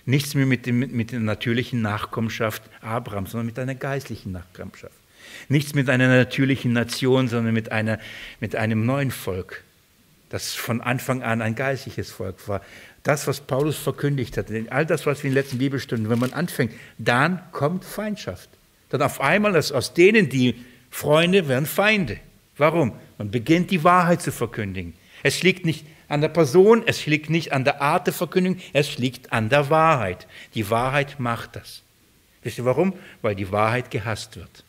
nichts mehr mit, dem, mit der natürlichen Nachkommenschaft Abrahams, sondern mit einer geistlichen Nachkommenschaft. Nichts mit einer natürlichen Nation, sondern mit, einer, mit einem neuen Volk, das von Anfang an ein geistliches Volk war. Das, was Paulus verkündigt hat, all das, was wir in den letzten Bibelstunden, wenn man anfängt, dann kommt Feindschaft. Dann auf einmal, aus denen, die Freunde, werden Feinde. Warum? Man beginnt die Wahrheit zu verkündigen. Es liegt nicht an der Person, es liegt nicht an der Art der Verkündigung, es liegt an der Wahrheit. Die Wahrheit macht das. Wisst ihr warum? Weil die Wahrheit gehasst wird.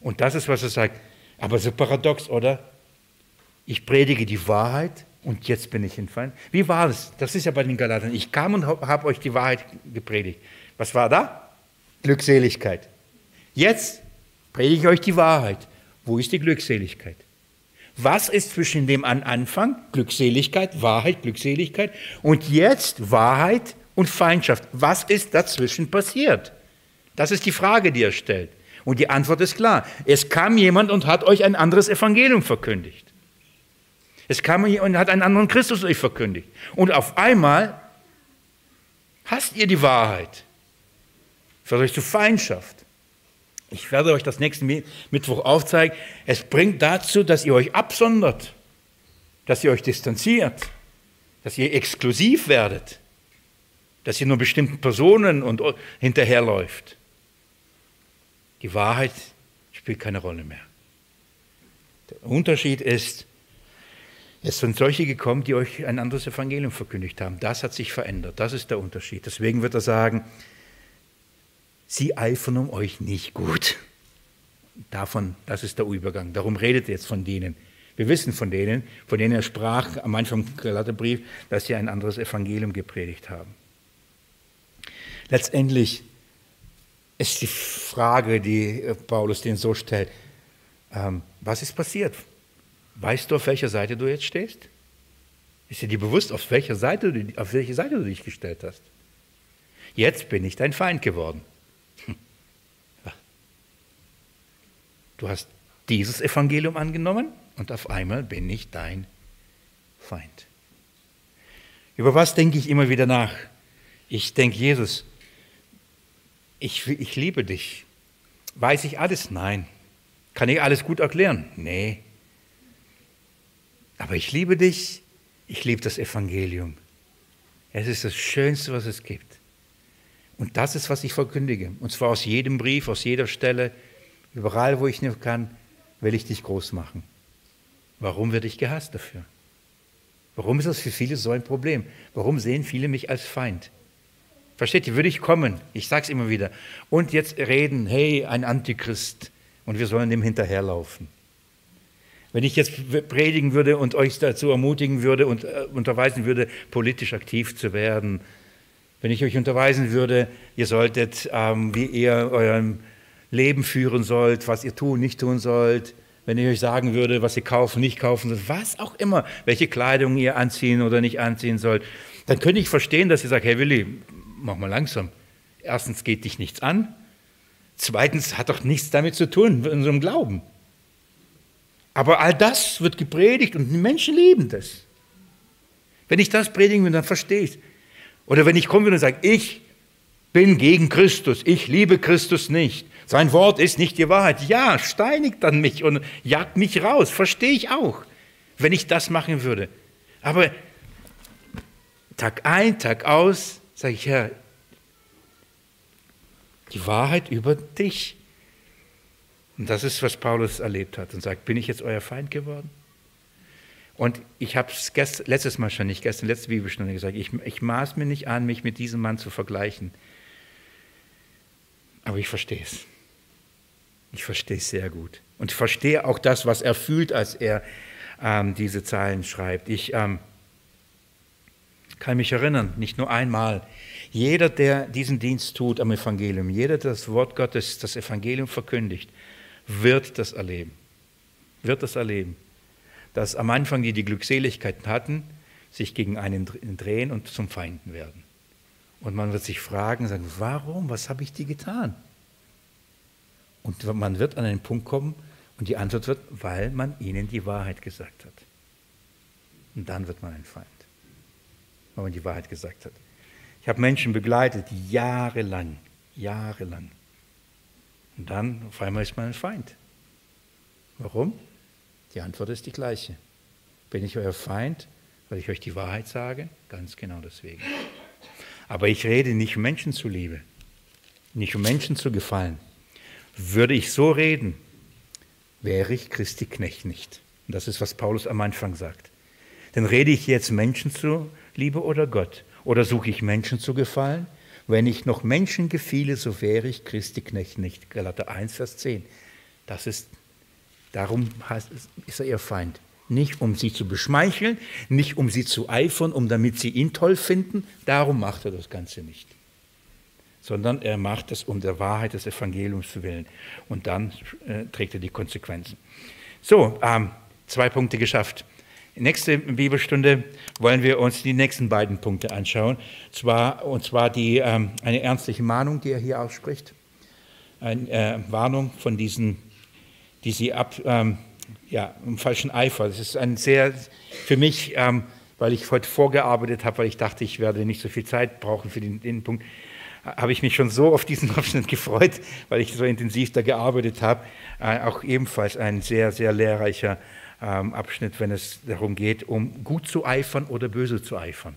Und das ist, was er sagt. Aber so paradox, oder? Ich predige die Wahrheit und jetzt bin ich in Feind. Wie war das? Das ist ja bei den Galatern. Ich kam und habe euch die Wahrheit gepredigt. Was war da? Glückseligkeit. Jetzt predige ich euch die Wahrheit. Wo ist die Glückseligkeit? Was ist zwischen dem Anfang, Glückseligkeit, Wahrheit, Glückseligkeit, und jetzt Wahrheit und Feindschaft? Was ist dazwischen passiert? Das ist die Frage, die er stellt. Und die Antwort ist klar. Es kam jemand und hat euch ein anderes Evangelium verkündigt. Es kam und hat einen anderen Christus euch verkündigt. Und auf einmal hasst ihr die Wahrheit. Führt euch zu Feindschaft. Ich werde euch das nächste Mittwoch aufzeigen. Es bringt dazu, dass ihr euch absondert, dass ihr euch distanziert, dass ihr exklusiv werdet, dass ihr nur bestimmten Personen und hinterherläuft. Die Wahrheit spielt keine Rolle mehr. Der Unterschied ist, es sind solche gekommen, die euch ein anderes Evangelium verkündigt haben. Das hat sich verändert. Das ist der Unterschied. Deswegen wird er sagen, sie eifern um euch nicht gut. Davon, das ist der Übergang. Darum redet er jetzt von denen. Wir wissen von denen, von denen er sprach am Anfang im Galaterbrief, dass sie ein anderes Evangelium gepredigt haben. Letztendlich ist die Frage, die äh, Paulus den so stellt, ähm, was ist passiert? Weißt du, auf welcher Seite du jetzt stehst? Ist dir bewusst, auf welcher Seite, auf welche Seite du dich gestellt hast? Jetzt bin ich dein Feind geworden. Du hast dieses Evangelium angenommen und auf einmal bin ich dein Feind. Über was denke ich immer wieder nach? Ich denke, Jesus, ich, ich liebe dich. Weiß ich alles? Nein. Kann ich alles gut erklären? Nee. Aber ich liebe dich, ich liebe das Evangelium. Es ist das Schönste, was es gibt. Und das ist, was ich verkündige. Und zwar aus jedem Brief, aus jeder Stelle, überall, wo ich nur kann, will ich dich groß machen. Warum werde ich gehasst dafür? Warum ist das für viele so ein Problem? Warum sehen viele mich als Feind? Versteht ihr, würde ich kommen, ich sage es immer wieder, und jetzt reden, hey, ein Antichrist, und wir sollen dem hinterherlaufen. Wenn ich jetzt predigen würde und euch dazu ermutigen würde und äh, unterweisen würde, politisch aktiv zu werden, wenn ich euch unterweisen würde, ihr solltet, ähm, wie ihr euer Leben führen sollt, was ihr tun, nicht tun sollt, wenn ich euch sagen würde, was ihr kaufen, nicht kaufen sollt, was auch immer, welche Kleidung ihr anziehen oder nicht anziehen sollt, dann könnte ich verstehen, dass ihr sagt, hey Willi, mach mal langsam. Erstens geht dich nichts an. Zweitens hat doch nichts damit zu tun, mit unserem Glauben. Aber all das wird gepredigt und die Menschen lieben das. Wenn ich das predigen will, dann verstehe ich Oder wenn ich komme und sage, ich bin gegen Christus, ich liebe Christus nicht, sein Wort ist nicht die Wahrheit. Ja, steinigt dann mich und jagt mich raus, verstehe ich auch, wenn ich das machen würde. Aber Tag ein, Tag aus sage ich, Herr, die Wahrheit über dich. Und das ist, was Paulus erlebt hat und sagt, bin ich jetzt euer Feind geworden? Und ich habe es letztes Mal schon nicht, gestern, letzte Bibelstunde gesagt, ich, ich maß mir nicht an, mich mit diesem Mann zu vergleichen. Aber ich verstehe es. Ich verstehe es sehr gut. Und verstehe auch das, was er fühlt, als er ähm, diese Zeilen schreibt. Ich ähm, kann mich erinnern, nicht nur einmal. Jeder, der diesen Dienst tut am Evangelium, jeder, der das Wort Gottes, das Evangelium verkündigt, wird das erleben. Wird das erleben. Dass am Anfang die die Glückseligkeiten hatten, sich gegen einen drehen und zum Feinden werden. Und man wird sich fragen, sagen, warum, was habe ich dir getan? Und man wird an einen Punkt kommen und die Antwort wird, weil man ihnen die Wahrheit gesagt hat. Und dann wird man ein Feind, weil man die Wahrheit gesagt hat. Ich habe Menschen begleitet, jahrelang, jahrelang. Und dann auf einmal ist man ein Feind. Warum? Die Antwort ist die gleiche. Bin ich euer Feind, weil ich euch die Wahrheit sage? Ganz genau deswegen. Aber ich rede nicht um Menschen zuliebe, nicht um Menschen zu gefallen. Würde ich so reden, wäre ich Christi Knecht nicht. Und das ist, was Paulus am Anfang sagt. Dann rede ich jetzt Menschen zu Liebe oder Gott? Oder suche ich Menschen zu gefallen? Wenn ich noch Menschen gefiele, so wäre ich Christi Knecht nicht. Galater 1, Vers 10. Das ist, darum heißt, ist er ihr Feind. Nicht um sie zu beschmeicheln, nicht um sie zu eifern, um damit sie ihn toll finden. Darum macht er das Ganze nicht. Sondern er macht es um der Wahrheit des Evangeliums zu willen. Und dann äh, trägt er die Konsequenzen. So, ähm, zwei Punkte geschafft. Nächste Bibelstunde wollen wir uns die nächsten beiden Punkte anschauen. Zwar, und zwar die, ähm, eine ernstliche Mahnung, die er hier ausspricht. Eine äh, Warnung von diesen, die sie ab, ähm, ja, im falschen Eifer. Das ist ein sehr, für mich, ähm, weil ich heute vorgearbeitet habe, weil ich dachte, ich werde nicht so viel Zeit brauchen für den, den Punkt, habe ich mich schon so auf diesen Abschnitt gefreut, weil ich so intensiv da gearbeitet habe. Äh, auch ebenfalls ein sehr, sehr lehrreicher ähm, Abschnitt, wenn es darum geht, um gut zu eifern oder böse zu eifern.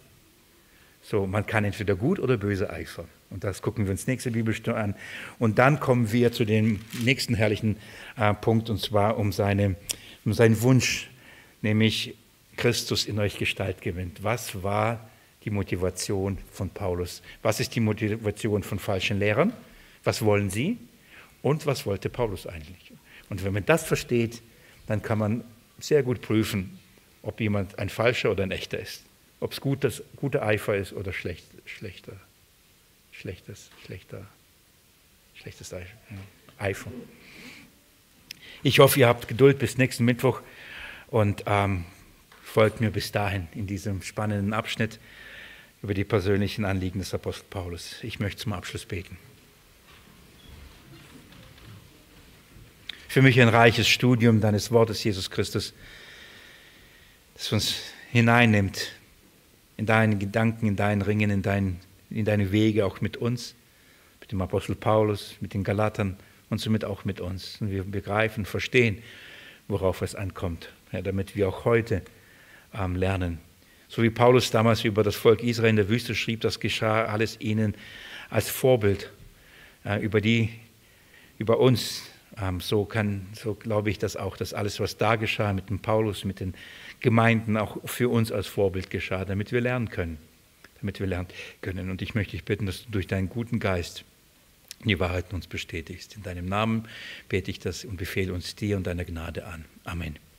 So, man kann entweder gut oder böse eifern. Und das gucken wir uns nächste Bibelstunde an. Und dann kommen wir zu dem nächsten herrlichen äh, Punkt, und zwar um, seine, um seinen Wunsch, nämlich Christus in euch Gestalt gewinnt. Was war die Motivation von Paulus? Was ist die Motivation von falschen Lehrern? Was wollen sie? Und was wollte Paulus eigentlich? Und wenn man das versteht, dann kann man sehr gut prüfen, ob jemand ein falscher oder ein echter ist. Ob es gutes, guter Eifer ist oder schlecht, schlechter, schlechtes, schlechter, schlechtes Eifer. Ich hoffe, ihr habt Geduld bis nächsten Mittwoch und ähm, folgt mir bis dahin in diesem spannenden Abschnitt über die persönlichen Anliegen des Apostel Paulus. Ich möchte zum Abschluss beten. für mich ein reiches Studium deines Wortes, Jesus Christus, das uns hineinnimmt in deinen Gedanken, in deinen Ringen, in, dein, in deine Wege, auch mit uns, mit dem Apostel Paulus, mit den Galatern und somit auch mit uns. Und wir begreifen, verstehen, worauf es ankommt, ja, damit wir auch heute ähm, lernen. So wie Paulus damals über das Volk Israel in der Wüste schrieb, das geschah alles ihnen als Vorbild über die, über uns, ähm, so kann, so glaube ich, dass auch das alles, was da geschah mit dem Paulus, mit den Gemeinden, auch für uns als Vorbild geschah, damit wir lernen können, damit wir lernen können. Und ich möchte dich bitten, dass du durch deinen guten Geist die Wahrheit uns bestätigst. In deinem Namen bete ich das und befehle uns dir und deiner Gnade an. Amen.